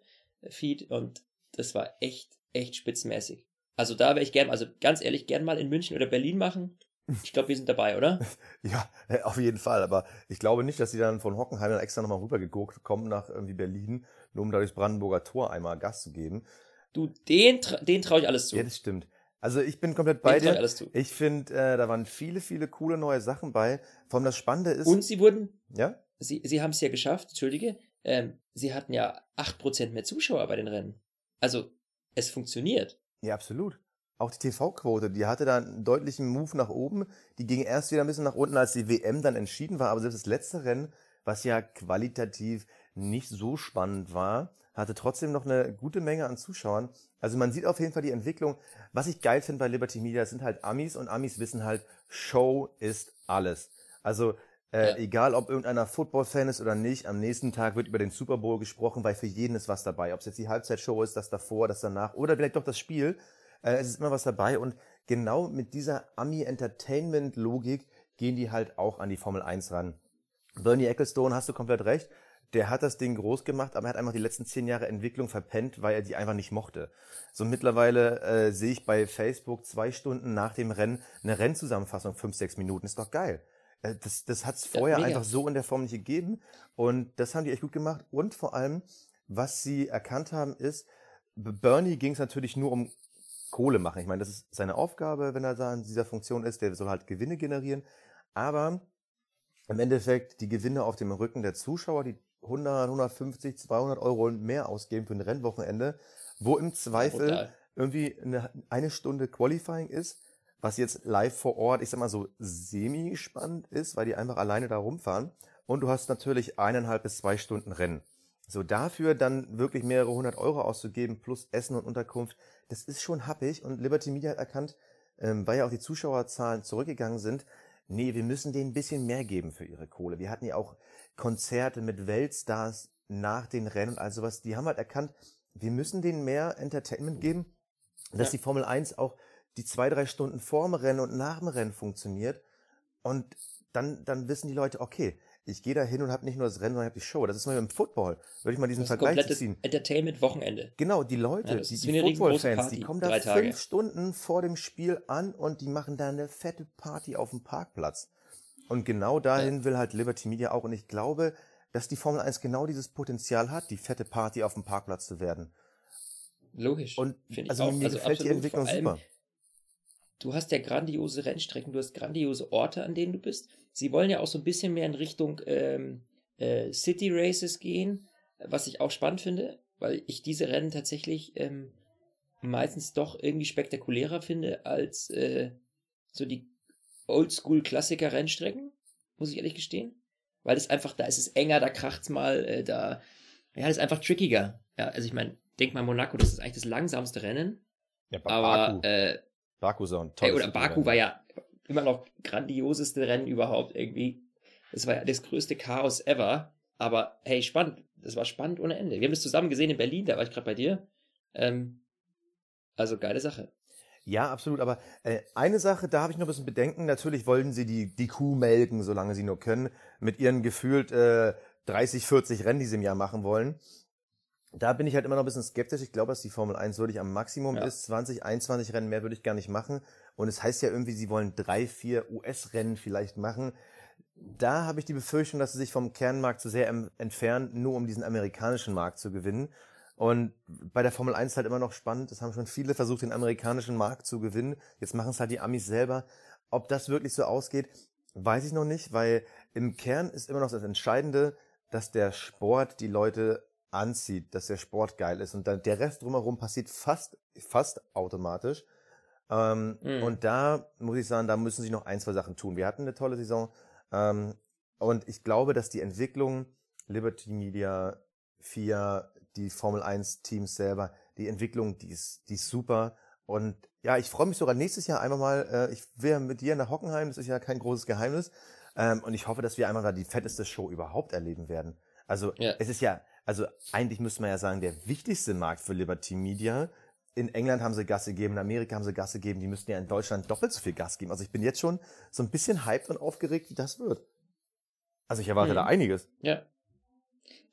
Feed und das war echt, echt spitzenmäßig. Also da wäre ich gern, also ganz ehrlich, gern mal in München oder Berlin machen. Ich glaube, wir sind dabei, oder? ja, äh, auf jeden Fall. Aber ich glaube nicht, dass sie dann von Hockenheim dann extra nochmal rübergeguckt kommen nach irgendwie Berlin, nur um da durchs Brandenburger Tor einmal Gas zu geben. Du, den, tra den traue ich alles zu. Ja, das stimmt. Also ich bin komplett bei Den trau ich dir. alles zu. Ich finde, äh, da waren viele, viele coole neue Sachen bei. Vor allem das Spannende ist, Und sie wurden, ja, sie, sie haben es ja geschafft, entschuldige, ähm, sie hatten ja 8% mehr Zuschauer bei den Rennen. Also, es funktioniert. Ja, absolut. Auch die TV-Quote, die hatte da einen deutlichen Move nach oben. Die ging erst wieder ein bisschen nach unten, als die WM dann entschieden war. Aber selbst das letzte Rennen, was ja qualitativ nicht so spannend war, hatte trotzdem noch eine gute Menge an Zuschauern. Also man sieht auf jeden Fall die Entwicklung. Was ich geil finde bei Liberty Media, sind halt Amis und Amis wissen halt, Show ist alles. Also äh, Ja. egal, ob irgendeiner Football-Fan ist oder nicht, am nächsten Tag wird über den Super Bowl gesprochen, weil für jeden ist was dabei. Ob es jetzt die Halbzeitshow ist, das davor, das danach oder vielleicht doch das Spiel. Äh, es ist immer was dabei und genau mit dieser Ami-Entertainment-Logik gehen die halt auch an die Formel 1 ran. Bernie Ecclestone, hast du komplett recht. Der hat das Ding groß gemacht, aber er hat einfach die letzten zehn Jahre Entwicklung verpennt, weil er die einfach nicht mochte. So mittlerweile äh, sehe ich bei Facebook zwei Stunden nach dem Rennen eine Rennzusammenfassung, fünf, sechs Minuten. Ist doch geil. Äh, das das hat es Ja, vorher mega. einfach so in der Form nicht gegeben. Und das haben die echt gut gemacht. Und vor allem, was sie erkannt haben, ist, Bernie ging es natürlich nur um Kohle machen. Ich meine, das ist seine Aufgabe, wenn er da in dieser Funktion ist. Der soll halt Gewinne generieren. Aber im Endeffekt die Gewinne auf dem Rücken der Zuschauer, die 100, 150, 200 Euro und mehr ausgeben für ein Rennwochenende, wo im Zweifel Brutal. irgendwie eine, eine Stunde Qualifying ist, was jetzt live vor Ort, ich sag mal so semi-spannend ist, weil die einfach alleine da rumfahren. Und du hast natürlich eineinhalb bis zwei Stunden Rennen. So dafür dann wirklich mehrere hundert Euro auszugeben, plus Essen und Unterkunft, das ist schon happig. Und Liberty Media hat erkannt, ähm, weil ja auch die Zuschauerzahlen zurückgegangen sind, nee, wir müssen denen ein bisschen mehr geben für ihre Kohle. Wir hatten ja auch Konzerte mit Weltstars nach den Rennen und all sowas. Die haben halt erkannt, wir müssen denen mehr Entertainment geben, dass Ja. die Formel 1 auch die zwei, drei Stunden vorm Rennen und nach dem Rennen funktioniert. Und dann, dann wissen die Leute, okay, ich gehe da hin und habe nicht nur das Rennen, sondern ich habe die Show. Das ist mal im Football. Würde ich mal diesen Das Vergleich ziehen. Entertainment-Wochenende. Genau, die Leute, Ja, die, die Football-Fans, die kommen da fünf Stunden vor dem Spiel an und die machen da eine fette Party auf dem Parkplatz. Und genau dahin will halt Liberty Media auch. Und ich glaube, dass die Formel 1 genau dieses Potenzial hat, die fette Party auf dem Parkplatz zu werden. Logisch. Und also mir Also gefällt die. Entwicklung super. Du hast ja grandiose Rennstrecken, du hast grandiose Orte, an denen du bist. Sie wollen ja auch so ein bisschen mehr in Richtung ähm, äh, City Races gehen, was ich auch spannend finde, weil ich diese Rennen tatsächlich ähm, meistens doch irgendwie spektakulärer finde als äh, so die Oldschool-Klassiker-Rennstrecken, muss ich ehrlich gestehen. Weil es einfach, da ist es enger, da kracht's mal, äh, da, ja, das ist einfach trickiger. Ja, also ich meine, denk mal Monaco, das ist eigentlich das langsamste Rennen, Ja, aber äh, Baku ist auch ein Hey, tolles oder Rennen. Baku war ja immer noch grandioseste Rennen überhaupt irgendwie. Das war ja das größte Chaos ever. Aber hey, spannend. Das war spannend ohne Ende. Wir haben das zusammen gesehen in Berlin, da war ich gerade bei dir. Ähm, also geile Sache. Ja, absolut. Aber äh, eine Sache, da habe ich noch ein bisschen Bedenken. Natürlich wollten sie die, die Kuh melken, solange sie nur können, mit ihren gefühlt äh, 30, 40 Rennen, die sie im Jahr machen wollen. Da bin ich halt immer noch ein bisschen skeptisch. Ich glaube, dass die Formel 1 wirklich am Maximum Ja. ist. 20, 21 Rennen mehr würde ich gar nicht machen. Und es heißt ja irgendwie, sie wollen drei, vier US-Rennen vielleicht machen. Da habe ich die Befürchtung, dass sie sich vom Kernmarkt zu sehr entfernen, nur um diesen amerikanischen Markt zu gewinnen. Und bei der Formel 1 ist halt immer noch spannend. Es haben schon viele versucht, den amerikanischen Markt zu gewinnen. Jetzt machen es halt die Amis selber. Ob das wirklich so ausgeht, weiß ich noch nicht, weil im Kern ist immer noch das Entscheidende, dass der Sport die Leute anzieht, dass der Sport geil ist. Und dann der Rest drumherum passiert fast, fast automatisch. Ähm, Mhm. Und da muss ich sagen, da müssen sie noch ein, zwei Sachen tun. Wir hatten eine tolle Saison. Ähm, und ich glaube, dass die Entwicklung Liberty Media, FIA, die Formel 1 Teams selber, die Entwicklung, die ist, die ist super. Und ja, ich freue mich sogar nächstes Jahr einfach mal, äh, ich will mit dir nach Hockenheim, das ist ja kein großes Geheimnis. Ähm, und ich hoffe, dass wir einmal da die fetteste Show überhaupt erleben werden. Also Ja. es ist ja, also eigentlich müsste man ja sagen, der wichtigste Markt für Liberty Media. In England haben sie Gas gegeben, in Amerika haben sie Gas gegeben, die müssten ja in Deutschland doppelt so viel Gas geben. Also ich bin jetzt schon so ein bisschen hyped und aufgeregt, wie das wird. Also ich erwarte Mhm. da einiges. Ja.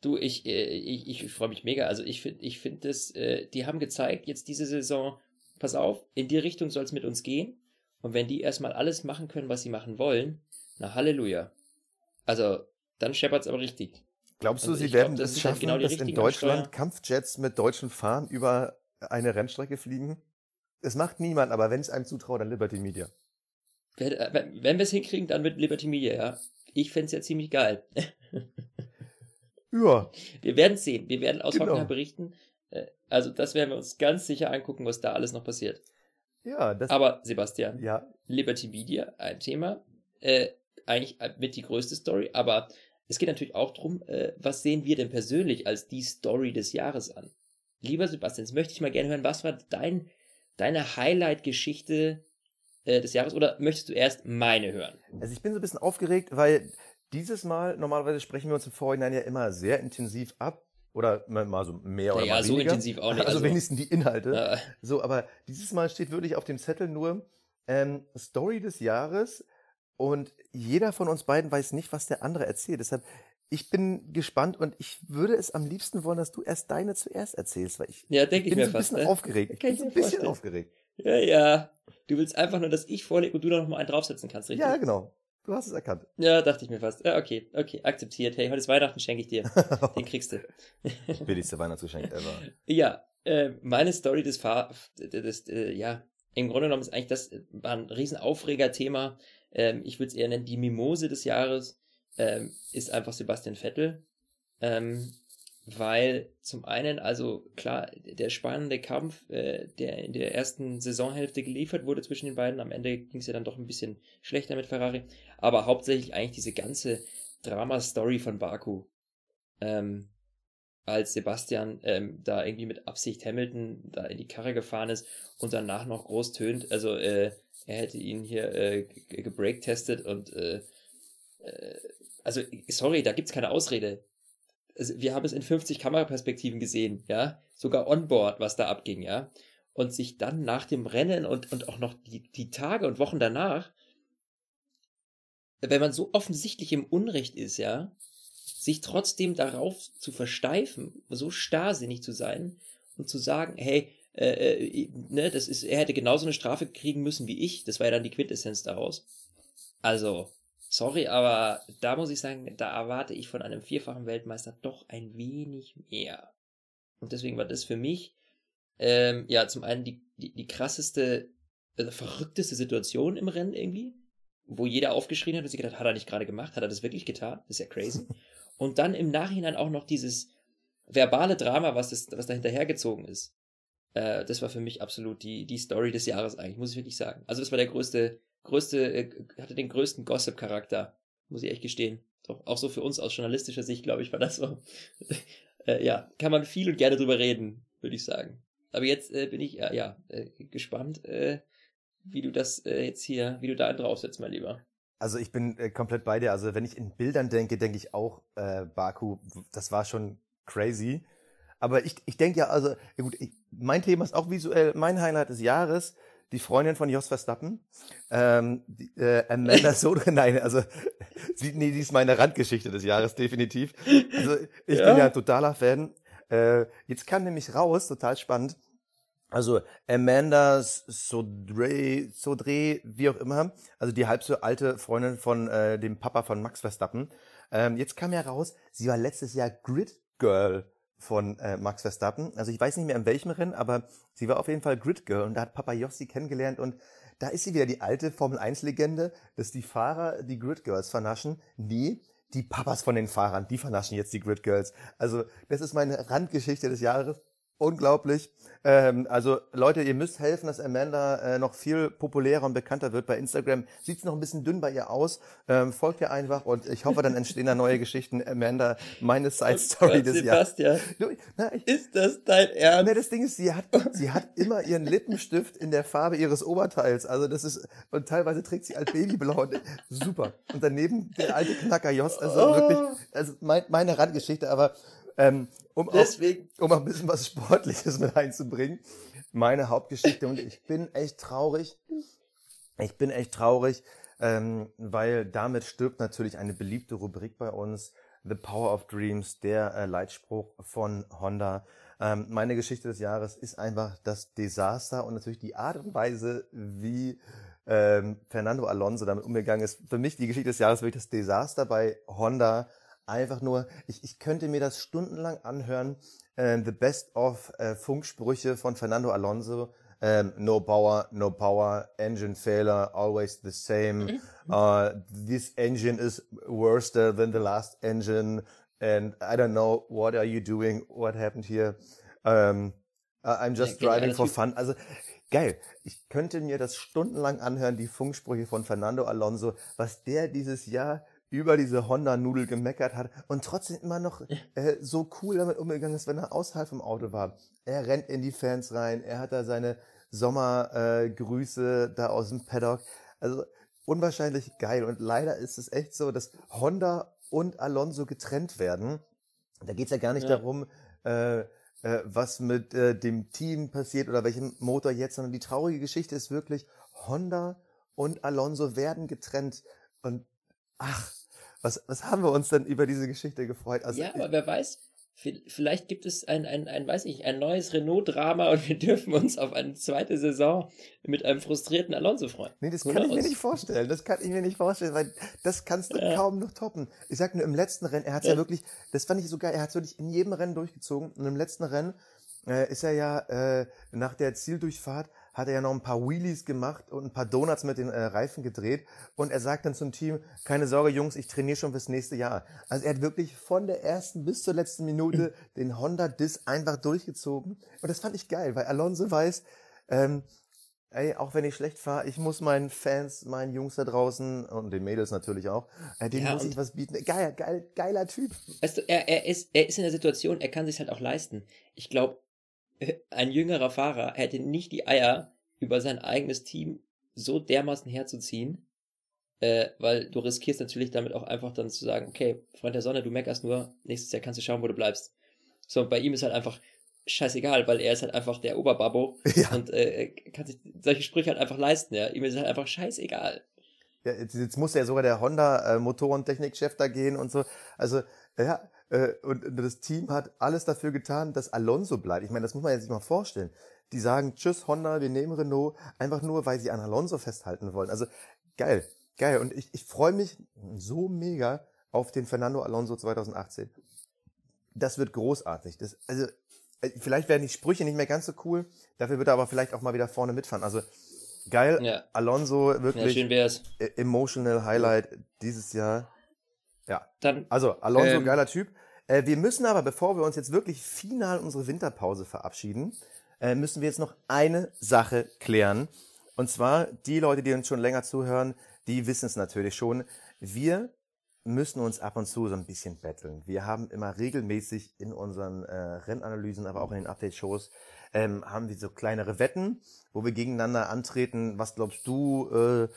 Du, ich, äh, ich, ich freue mich mega. Also ich finde, ich finde das, äh, die haben gezeigt, jetzt diese Saison, pass auf, in die Richtung soll es mit uns gehen. Und wenn die erstmal alles machen können, was sie machen wollen, na Halleluja. Also, dann scheppert's aber richtig. Glaubst du, Also sie glaub, werden das es sind halt schaffen, genau dass in Deutschland Ansteuer. Kampfjets mit deutschen Fahren über eine Rennstrecke fliegen? Es macht niemand, aber wenn es einem zutraut, dann Liberty Media. Wenn, äh, wenn wir es hinkriegen, dann mit Liberty Media, ja. Ich fänd's ja ziemlich geil. Ja, Wir werden sehen. Wir werden aus Genau. Hockenheim berichten. Äh, Also das werden wir uns ganz sicher angucken, was da alles noch passiert. ja, das, Aber Sebastian, ja, Liberty Media, ein Thema, äh, eigentlich mit die größte Story, aber es geht natürlich auch drum, äh, was sehen wir denn persönlich als die Story des Jahres an? Lieber Sebastian, jetzt möchte ich mal gerne hören, was war dein, deine Highlight-Geschichte äh, des Jahres oder möchtest du erst meine hören? Also ich bin so ein bisschen aufgeregt, weil dieses Mal, normalerweise sprechen wir uns im Vorhinein ja immer sehr intensiv ab. Oder mal so mehr oder Naja, mal so weniger. intensiv auch nicht, Also, also- wenigstens die Inhalte. Äh, So, aber dieses Mal steht wirklich auf dem Zettel nur ähm, Story des Jahres und jeder von uns beiden weiß nicht, was der andere erzählt. Deshalb, ich bin gespannt und ich würde es am liebsten wollen, dass du erst deine zuerst erzählst, weil ich ja, denke ich bin mir so ein fast. bisschen Ne? aufgeregt. Ich bin ich so ein bisschen vorstellen. aufgeregt. Ja, ja. Du willst einfach nur, dass ich vorlege und du da noch mal einen draufsetzen kannst, richtig? Ja, genau. Du hast es erkannt. Ja, dachte ich mir fast. Ja, okay, okay, akzeptiert. Hey, heute ist Weihnachten, schenke ich dir. Den kriegst du. Billigste Weihnachtsgeschenk ever. Ja, äh, meine Story des Fahr... des, äh, ja, im Grunde genommen ist eigentlich das äh, war ein riesen Aufreger-Thema. Ähm, ich würde es eher nennen, die Mimose des Jahres ähm, ist einfach Sebastian Vettel. Ähm, weil zum einen, also klar, der spannende Kampf, äh, der in der ersten Saisonhälfte geliefert wurde zwischen den beiden, am Ende ging es ja dann doch ein bisschen schlechter mit Ferrari, aber hauptsächlich eigentlich diese ganze Drama-Story von Baku. Ähm, als Sebastian ähm, da irgendwie mit Absicht Hamilton da in die Karre gefahren ist und danach noch groß tönt, also äh, er hätte ihn hier äh, ge- gebreaktestet und äh, äh, also sorry, da gibt's keine Ausrede. Also, wir haben es in 50 Kameraperspektiven gesehen, ja, sogar onboard, was da abging, ja, und sich dann nach dem Rennen und, und auch noch die, die Tage und Wochen danach, wenn man so offensichtlich im Unrecht ist, ja, sich trotzdem darauf zu versteifen, so starrsinnig zu sein und zu sagen, hey, äh, äh, ne, das ist, er hätte genauso eine Strafe kriegen müssen wie ich, das war ja dann die Quintessenz daraus. Also, sorry, aber da muss ich sagen, da erwarte ich von einem vierfachen Weltmeister doch ein wenig mehr. Und deswegen war das für mich, ähm, ja, zum einen die, die, die krasseste, äh, verrückteste Situation im Rennen irgendwie, wo jeder aufgeschrien hat und sich gedacht, hat er nicht gerade gemacht, hat er das wirklich getan? Das ist ja crazy. Und dann im Nachhinein auch noch dieses verbale Drama, was, das, was da hinterhergezogen ist. Äh, das war für mich absolut die, die Story des Jahres eigentlich, muss ich wirklich sagen. Also das war der größte, größte, äh, hatte den größten Gossip-Charakter, muss ich echt gestehen. Doch, auch so für uns aus journalistischer Sicht, glaube ich, war das so. äh, ja, kann man viel und gerne drüber reden, würde ich sagen. Aber jetzt äh, bin ich äh, ja äh, gespannt, äh, wie du das äh, jetzt hier, wie du da draufsetzt, mein Lieber. Also ich bin äh, komplett bei dir. Also wenn ich in Bildern denke, denke ich auch äh, Baku. Das war schon crazy. Aber ich, ich denke ja, also ja gut, ich, mein Thema ist auch visuell. Mein Highlight des Jahres, die Freundin von Jos Verstappen, ähm, die, äh, Amanda Soto. Nein, also sie, nee, die ist meine Randgeschichte des Jahres definitiv. Also ich Ja. bin ja ein totaler Fan. Äh, jetzt kam nämlich raus, total spannend. Also Amanda Sodre, Sodre, wie auch immer, also die halb so alte Freundin von äh, dem Papa von Max Verstappen. Ähm, jetzt kam ja raus, sie war letztes Jahr Grid Girl von äh, Max Verstappen. Also ich weiß nicht mehr in welchem Rennen, aber sie war auf jeden Fall Grid Girl und da hat Papa Jossi kennengelernt und da ist sie wieder die alte Formel 1 Legende, dass die Fahrer die Grid Girls vernaschen. Nee, die Papas von den Fahrern, die vernaschen jetzt die Grid Girls. Also das ist meine Randgeschichte des Jahres. Unglaublich. Ähm, also Leute, ihr müsst helfen, dass Amanda äh, noch viel populärer und bekannter wird bei Instagram. Sieht's noch ein bisschen dünn bei ihr aus. Ähm, folgt ihr einfach und ich hoffe, dann entstehen da neue Geschichten. Amanda, meine Side Story des Jahres. Sebastian, Du, na, ich, ist das dein Ernst? na, das Ding ist, sie hat, sie hat immer ihren Lippenstift in der Farbe ihres Oberteils. Also das ist, und teilweise trägt sie als Babyblau. Und, super. Und daneben der alte Knacker Jos. Also Oh. wirklich, also mein, meine Randgeschichte, aber ähm, um auch, Deswegen, um auch ein bisschen was Sportliches mit einzubringen. Meine Hauptgeschichte und ich bin echt traurig. Ich bin echt traurig, ähm, weil damit stirbt natürlich eine beliebte Rubrik bei uns. The Power of Dreams, der äh, Leitspruch von Honda. Ähm, meine Geschichte des Jahres ist einfach das Desaster und natürlich die Art und Weise, wie ähm, Fernando Alonso damit umgegangen ist. Für mich die Geschichte des Jahres wirklich das Desaster bei Honda einfach nur, ich, ich könnte mir das stundenlang anhören, äh, The Best of äh, Funksprüche von Fernando Alonso, ähm, no power, no power, engine failure, always the same. Uh, this engine is worse than the last engine, and I don't know what are you doing, what happened here. Um, I'm just ja, driving for fun. Also geil. Ich könnte mir das stundenlang anhören, die Funksprüche von Fernando Alonso, was der dieses Jahr über diese Honda-Nudel gemeckert hat und trotzdem immer noch äh, so cool damit umgegangen ist, wenn er außerhalb vom Auto war. Er rennt in die Fans rein, er hat da seine Sommergrüße äh, da aus dem Paddock. Also unwahrscheinlich geil. Und leider ist es echt so, dass Honda und Alonso getrennt werden. Da geht's ja gar nicht ja. darum, äh, äh, was mit äh, dem Team passiert oder welchem Motor jetzt, sondern die traurige Geschichte ist wirklich, Honda und Alonso werden getrennt. Und ach, was, was haben wir uns denn über diese Geschichte gefreut? Also, ja, aber wer weiß, vielleicht gibt es ein, ein, ein, weiß ich, ein neues Renault-Drama und wir dürfen uns auf eine zweite Saison mit einem frustrierten Alonso freuen. Nee, das kann ich mir nicht vorstellen. Das kann ich mir nicht vorstellen, weil das kannst du ja. kaum noch toppen. Ich sag nur, im letzten Rennen, er hat ja. ja wirklich, das fand ich so geil, er hat es wirklich in jedem Rennen durchgezogen und im letzten Rennen äh, ist er ja äh, nach der Zieldurchfahrt hat er ja noch ein paar Wheelies gemacht und ein paar Donuts mit den äh, Reifen gedreht. Und er sagt dann zum Team, keine Sorge Jungs, ich trainiere schon fürs nächste Jahr. Also er hat wirklich von der ersten bis zur letzten Minute den Honda Diss einfach durchgezogen. Und das fand ich geil, weil Alonso weiß, ähm, ey, auch wenn ich schlecht fahre, ich muss meinen Fans, meinen Jungs da draußen und den Mädels natürlich auch, äh, denen ja, muss ich was bieten. Geil, geil, geiler Typ. Weißt du, er, er, ist, er ist in der Situation, er kann sich halt auch leisten. Ich glaube, ein jüngerer Fahrer hätte nicht die Eier, über sein eigenes Team so dermaßen herzuziehen, äh, weil du riskierst natürlich damit auch einfach dann zu sagen, okay, Freund der Sonne, du meckerst nur, nächstes Jahr kannst du schauen, wo du bleibst. So, und bei ihm ist halt einfach scheißegal, weil er ist halt einfach der Oberbabbo ja. und äh, kann sich solche Sprüche halt einfach leisten, ja. Ihm ist halt einfach scheißegal. Ja, jetzt, jetzt muss ja sogar der Honda äh, Motorentechnik-Chef da gehen und so. Also, ja, und das Team hat alles dafür getan, dass Alonso bleibt. Ich meine, das muss man sich mal vorstellen. Die sagen, tschüss Honda, wir nehmen Renault, einfach nur, weil sie an Alonso festhalten wollen. Also geil, geil. Und ich, ich freue mich so mega auf den Fernando Alonso 2018. Das wird großartig. Das, also äh, vielleicht werden die Sprüche nicht mehr ganz so cool, dafür wird er aber vielleicht auch mal wieder vorne mitfahren. Also geil, ja. Alonso wirklich ja, e-, emotional Highlight dieses Jahr. Ja. Dann, also Alonso, ähm, geiler Typ. Äh, wir müssen aber, bevor wir uns jetzt wirklich final unsere Winterpause verabschieden, äh, müssen wir jetzt noch eine Sache klären. Und zwar, die Leute, die uns schon länger zuhören, die wissen es natürlich schon. Wir müssen uns ab und zu so ein bisschen betteln. Wir haben immer regelmäßig in unseren äh, Rennanalysen, aber auch in den Update-Shows, ähm, haben wir so kleinere Wetten, wo wir gegeneinander antreten. Was glaubst du? Äh,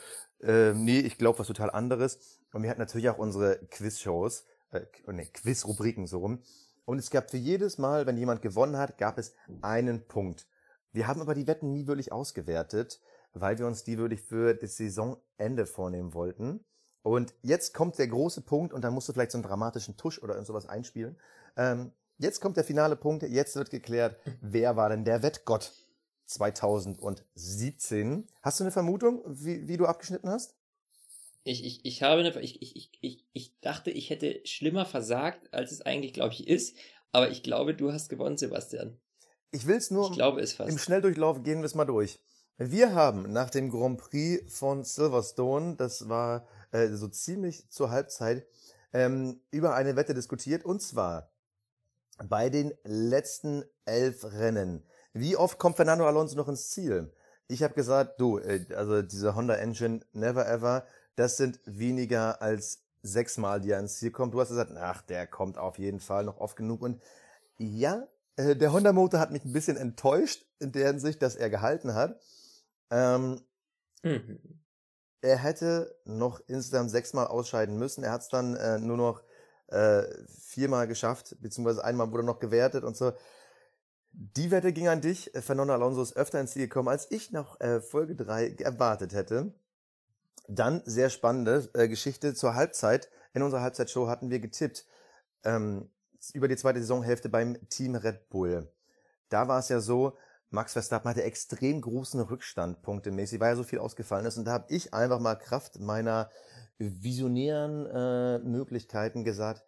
äh, nee, ich glaube was total anderes. Und wir hatten natürlich auch unsere Quiz-Shows, äh, nee, Quiz-Rubriken so rum. Und es gab für jedes Mal, wenn jemand gewonnen hat, gab es einen Punkt. Wir haben aber die Wetten nie wirklich ausgewertet, weil wir uns die wirklich für das Saisonende vornehmen wollten. Und jetzt kommt der große Punkt und dann musst du vielleicht so einen dramatischen Tusch oder sowas einspielen. Ähm, jetzt kommt der finale Punkt, jetzt wird geklärt, wer war denn der Wettgott 2017. Hast du eine Vermutung, wie, wie du abgeschnitten hast? Ich, ich, ich habe eine, ich, ich, ich, ich dachte, ich hätte schlimmer versagt, als es eigentlich, glaube ich, ist. Aber ich glaube, du hast gewonnen, Sebastian. Ich will es nur ich glaube es fast. im Schnelldurchlauf gehen wir es mal durch. Wir haben nach dem Grand Prix von Silverstone, das war äh, so ziemlich zur Halbzeit, ähm, über eine Wette diskutiert. Und zwar bei den letzten elf Rennen. Wie oft kommt Fernando Alonso noch ins Ziel? Ich habe gesagt, du, äh, also diese Honda Engine, never ever. Das sind weniger als sechsmal, die er ins Ziel kommt. Du hast gesagt, ach, der kommt auf jeden Fall noch oft genug. Und ja, äh, der Honda-Motor hat mich ein bisschen enttäuscht in der Hinsicht, dass er gehalten hat. Ähm, mhm. Er hätte noch insgesamt sechsmal ausscheiden müssen. Er hat es dann äh, nur noch äh, viermal geschafft, beziehungsweise einmal wurde noch gewertet und so. Die Wette ging an dich. Fernando Alonso ist öfter ins Ziel gekommen, als ich nach äh, Folge 3 erwartet hätte. Dann sehr spannende äh, Geschichte zur Halbzeit. In unserer Halbzeitshow hatten wir getippt ähm, über die zweite Saisonhälfte beim Team Red Bull. Da war es ja so, Max Verstappen hatte extrem großen Rückstand punktemäßig, weil er so viel ausgefallen ist. Und da habe ich einfach mal Kraft meiner visionären äh, Möglichkeiten gesagt,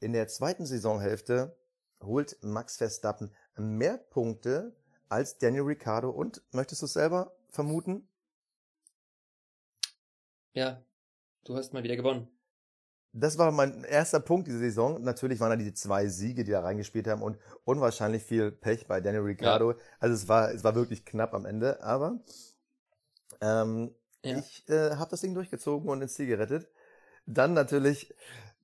In der zweiten Saisonhälfte holt Max Verstappen mehr Punkte als Daniel Ricciardo und möchtest du es selber vermuten? Ja, du hast mal wieder gewonnen. Das war mein erster Punkt diese Saison. Natürlich waren da die zwei Siege, die da reingespielt haben und unwahrscheinlich viel Pech bei Daniel Ricciardo. Ja. Also es war, es war wirklich knapp am Ende, aber ähm, ja. ich äh, habe das Ding durchgezogen und ins Ziel gerettet. Dann natürlich,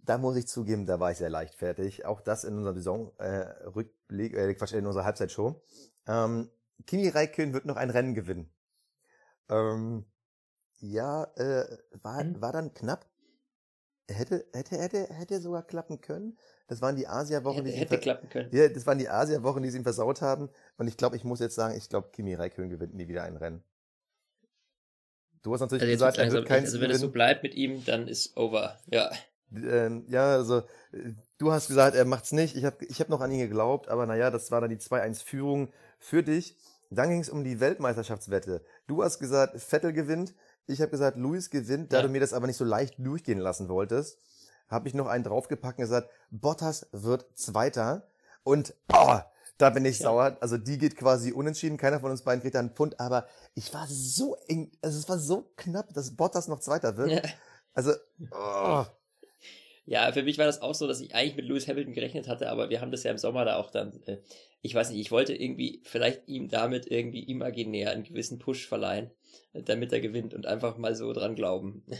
da muss ich zugeben, da war ich sehr leichtfertig. Auch das in unserer Saisonrückblick, äh, äh, Quatsch, in unserer Halbzeitshow. Ähm, Kimi Räikkönen wird noch ein Rennen gewinnen. Ähm, ja, äh, war, mhm. war dann knapp. Hätte, hätte, hätte, hätte sogar klappen können. Das waren die Asia-Wochen, die hätte klappen können. Ja, das waren die Asia-Wochen, die sie ihm versaut haben. Und ich glaube, ich muss jetzt sagen, ich glaube, Kimi Räikkönen gewinnt nie wieder ein Rennen. Du hast natürlich also gesagt, er wird kein Also wenn es so bleibt mit ihm, dann ist over. Ja. Ähm, ja, also du hast gesagt, er macht's nicht. Ich habe ich hab noch an ihn geglaubt, aber naja, das war dann die 2-1-Führung für dich. Dann ging es um die Weltmeisterschaftswette. Du hast gesagt, Vettel gewinnt. Ich habe gesagt, Luis gewinnt. Da ja. du mir das aber nicht so leicht durchgehen lassen wolltest, habe ich noch einen draufgepackt und gesagt, Bottas wird Zweiter. Und oh, da bin ich ja. sauer. Also die geht quasi unentschieden. Keiner von uns beiden kriegt da einen Pfund. Aber ich war so eng, also es war so knapp, dass Bottas noch Zweiter wird. Ja. Also, oh. Ja, für mich war das auch so, dass ich eigentlich mit Lewis Hamilton gerechnet hatte, aber wir haben das ja im Sommer da auch dann, äh, ich weiß nicht, ich wollte irgendwie vielleicht ihm damit irgendwie imaginär einen gewissen Push verleihen, äh, damit er gewinnt und einfach mal so dran glauben.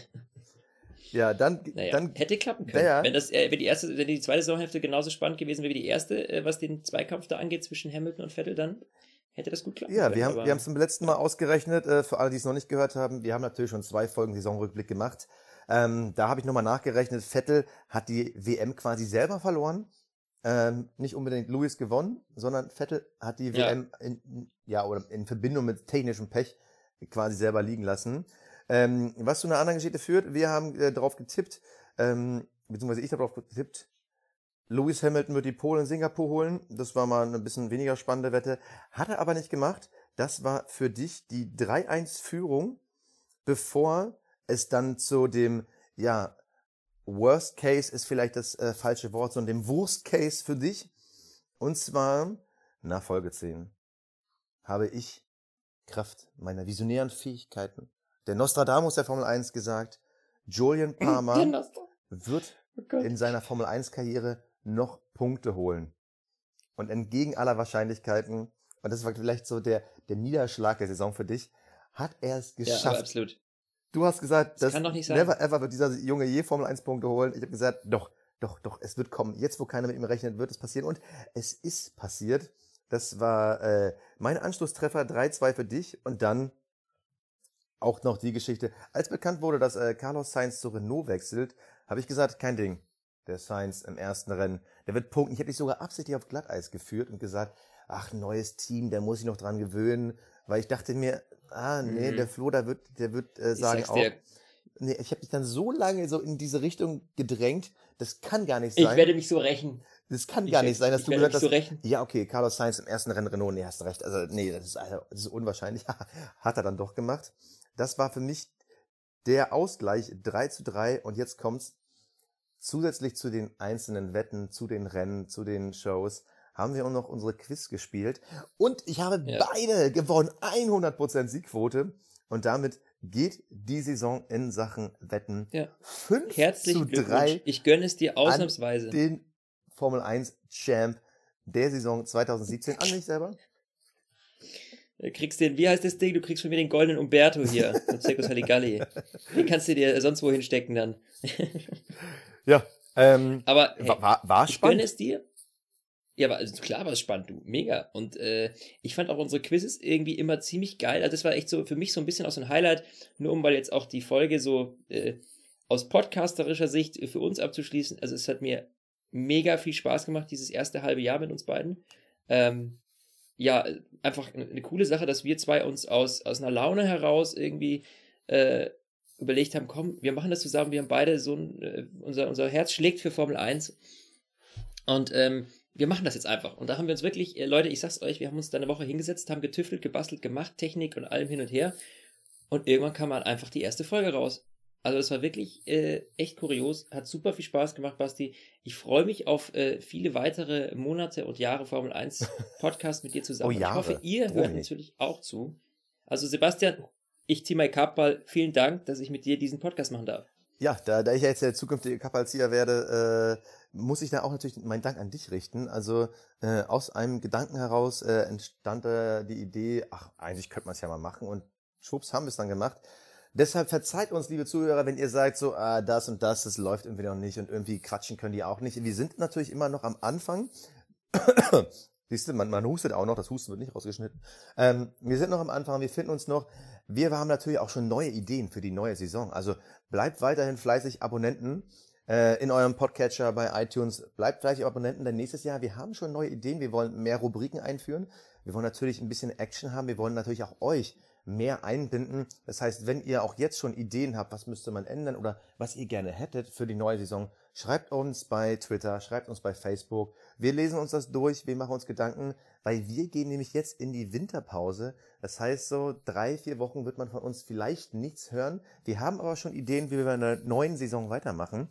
Ja, dann, naja, dann hätte klappen können. Der, wenn das, äh, wenn die erste, wenn die zweite Saisonhälfte genauso spannend gewesen wäre wie die erste, äh, was den Zweikampf da angeht zwischen Hamilton und Vettel, dann hätte das gut klappen ja, können. Ja, wir haben, wir haben es zum letzten Mal ausgerechnet, äh, für alle, die es noch nicht gehört haben. Wir haben natürlich schon zwei Folgen Saisonrückblick gemacht. Ähm, da habe ich nochmal nachgerechnet. Vettel hat die WM quasi selber verloren. Ähm, nicht unbedingt Lewis gewonnen, sondern Vettel hat die ja. WM in, ja, oder in Verbindung mit technischem Pech quasi selber liegen lassen. Ähm, was zu einer anderen Geschichte führt, wir haben äh, darauf getippt, ähm, beziehungsweise ich habe darauf getippt, Lewis Hamilton wird die Pole in Singapur holen. Das war mal eine bisschen weniger spannende Wette. Hat er aber nicht gemacht. Das war für dich die 3-1-Führung, bevor es dann zu dem, ja, Worst Case ist vielleicht das äh, falsche Wort, sondern dem Worst Case für dich. Und zwar nach Folge 10 habe ich Kraft meiner visionären Fähigkeiten der Nostradamus der Formel 1 gesagt, Julian Palmer wird oh in seiner Formel 1 Karriere noch Punkte holen. Und entgegen aller Wahrscheinlichkeiten, und das war vielleicht so der, der Niederschlag der Saison für dich, hat er es geschafft. Ja, absolut. Du hast gesagt, das, das kann doch nicht sein. never ever wird dieser Junge je Formel 1 Punkte holen. Ich habe gesagt, doch, doch, doch, es wird kommen. Jetzt, wo keiner mit ihm rechnet, wird es passieren. Und es ist passiert. Das war äh, mein Anschlusstreffer, 3-2 für dich. Und dann auch noch die Geschichte. Als bekannt wurde, dass äh, Carlos Sainz zu Renault wechselt, habe ich gesagt, kein Ding. Der Sainz im ersten Rennen, der wird punkten. Ich hätte dich sogar absichtlich auf Glatteis geführt und gesagt, ach, neues Team, der muss sich noch dran gewöhnen, weil ich dachte mir, ah, nee, mhm. der Flo, der wird, der wird äh, sagen auch, dir. nee, ich habe dich dann so lange so in diese Richtung gedrängt, das kann gar nicht sein. Ich werde mich so rächen. Das kann ich gar nicht sein, dass du gesagt hast, so rächen. ja, okay, Carlos Sainz im ersten Rennen Renault, nee, hast recht, also nee, das ist, also, das ist unwahrscheinlich, hat er dann doch gemacht. Das war für mich der Ausgleich 3 zu 3 und jetzt kommt's zusätzlich zu den einzelnen Wetten, zu den Rennen, zu den Shows, haben wir auch noch unsere Quiz gespielt und ich habe ja. beide gewonnen, 100% Siegquote und damit geht die Saison in Sachen Wetten ja. 5 Herzlich zu 3. Ich gönne es dir ausnahmsweise. den Formel 1 Champ der Saison 2017 an mich selber. Du kriegst den, wie heißt das Ding? Du kriegst von mir den goldenen Umberto hier von Circus Halligalli. Den kannst du dir sonst wo hinstecken dann. ja, ähm, aber hey, war, war ich spannend. gönne es dir. Ja, aber also klar war es spannend, du. Mega. Und äh, ich fand auch unsere Quizzes irgendwie immer ziemlich geil. Also das war echt so für mich so ein bisschen auch so ein Highlight, nur um mal jetzt auch die Folge so äh, aus podcasterischer Sicht für uns abzuschließen. Also es hat mir mega viel Spaß gemacht, dieses erste halbe Jahr mit uns beiden. Ähm, ja, einfach eine coole Sache, dass wir zwei uns aus, aus einer Laune heraus irgendwie äh, überlegt haben, komm, wir machen das zusammen, wir haben beide so ein, äh, unser, unser Herz schlägt für Formel 1 und ähm, wir machen das jetzt einfach. Und da haben wir uns wirklich, äh, Leute, ich sag's euch, wir haben uns da eine Woche hingesetzt, haben getüftelt, gebastelt, gemacht, Technik und allem hin und her. Und irgendwann kam halt einfach die erste Folge raus. Also es war wirklich äh, echt kurios, hat super viel Spaß gemacht, Basti. Ich freue mich auf äh, viele weitere Monate und Jahre Formel 1 Podcast mit dir zusammen. Oh, Jahre. Ich hoffe, ihr Oh, hört natürlich auch zu. Also Sebastian, ich ziehe mein Kappball. Vielen Dank, dass ich mit dir diesen Podcast machen darf. Ja, da, da ich jetzt der zukünftige Kapalzieher werde, äh, muss ich da auch natürlich meinen Dank an dich richten. Also äh, aus einem Gedanken heraus äh, entstand äh, die Idee, ach, eigentlich könnte man es ja mal machen und schwupps haben wir es dann gemacht. Deshalb verzeiht uns, liebe Zuhörer, wenn ihr sagt so, ah, das und das, das läuft irgendwie noch nicht und irgendwie quatschen können die auch nicht. Wir sind natürlich immer noch am Anfang. Siehst du, man, man hustet auch noch, das Husten wird nicht rausgeschnitten. Ähm, wir sind noch am Anfang, wir finden uns noch. Wir haben natürlich auch schon neue Ideen für die neue Saison. Also bleibt weiterhin fleißig Abonnenten äh, in eurem Podcatcher bei iTunes. Bleibt fleißig Abonnenten, denn nächstes Jahr, wir haben schon neue Ideen. Wir wollen mehr Rubriken einführen. Wir wollen natürlich ein bisschen Action haben. Wir wollen natürlich auch euch mehr einbinden. Das heißt, wenn ihr auch jetzt schon Ideen habt, was müsste man ändern oder was ihr gerne hättet für die neue Saison, schreibt uns bei Twitter, schreibt uns bei Facebook. Wir lesen uns das durch, wir machen uns Gedanken, weil wir gehen nämlich jetzt in die Winterpause. Das heißt, so drei, vier Wochen wird man von uns vielleicht nichts hören. Wir haben aber schon Ideen, wie wir in der neuen Saison weitermachen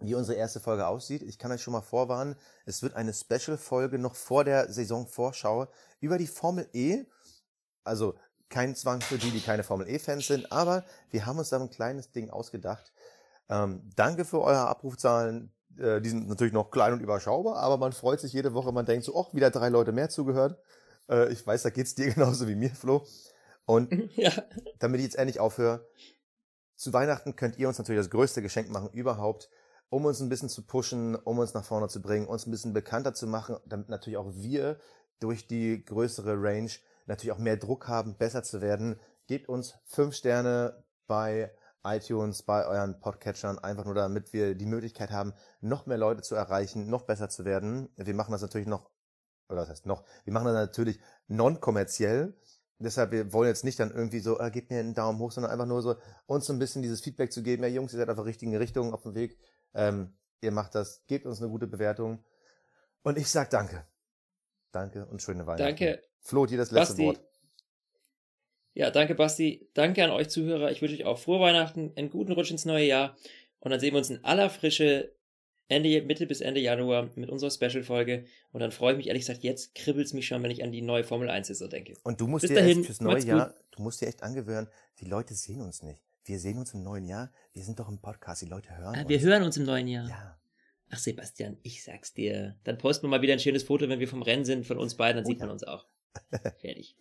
wie unsere erste Folge aussieht. Ich kann euch schon mal vorwarnen, es wird eine Special-Folge noch vor der Saisonvorschau über die Formel E. Also kein Zwang für die, die keine Formel E-Fans sind, aber wir haben uns da ein kleines Ding ausgedacht. Ähm, danke für eure Abrufzahlen. Äh, die sind natürlich noch klein und überschaubar, aber man freut sich jede Woche. Man denkt so, ach, wieder drei Leute mehr zugehört. Äh, ich weiß, da geht's dir genauso wie mir, Flo. Und ja. damit ich jetzt endlich aufhöre, zu Weihnachten könnt ihr uns natürlich das größte Geschenk machen überhaupt, um uns ein bisschen zu pushen, um uns nach vorne zu bringen, uns ein bisschen bekannter zu machen, damit natürlich auch wir durch die größere Range natürlich auch mehr Druck haben, besser zu werden. Gebt uns fünf Sterne bei iTunes, bei euren Podcatchern, einfach nur damit wir die Möglichkeit haben, noch mehr Leute zu erreichen, noch besser zu werden. Wir machen das natürlich noch, oder was heißt noch, wir machen das natürlich non-kommerziell. Deshalb, wir wollen jetzt nicht dann irgendwie so, äh, gebt mir einen Daumen hoch, sondern einfach nur so, uns so ein bisschen dieses Feedback zu geben, ja Jungs, ihr seid auf der richtigen Richtung, auf dem Weg, ähm, ihr macht das, gebt uns eine gute Bewertung. Und ich sag danke. Danke und schöne Weihnachten. Danke. Flo, dir das letzte Basti. Wort. Ja, danke Basti. Danke an euch Zuhörer. Ich wünsche euch auch frohe Weihnachten, einen guten Rutsch ins neue Jahr. Und dann sehen wir uns in aller Frische Ende, Mitte bis Ende Januar mit unserer Special-Folge. Und dann freue ich mich, ehrlich gesagt, jetzt kribbelt's mich schon, wenn ich an die neue Formel 1 Saison denke. Und du musst Bis dir dahin, echt fürs neue Jahr, du musst dir echt angewöhnen, die Leute sehen uns nicht. Wir sehen uns im neuen Jahr. Wir sind doch im Podcast, die Leute hören Ah, uns. wir hören uns im neuen Jahr. Ja. Ach Sebastian, ich sag's dir. Dann posten wir mal wieder ein schönes Foto, wenn wir vom Rennen sind von uns beiden, dann Oh sieht ja. man uns auch. Fertig.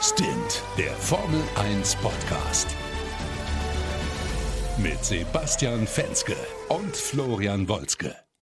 Stint, der Formel 1 Podcast. Mit Sebastian Fenske und Florian Wolzke.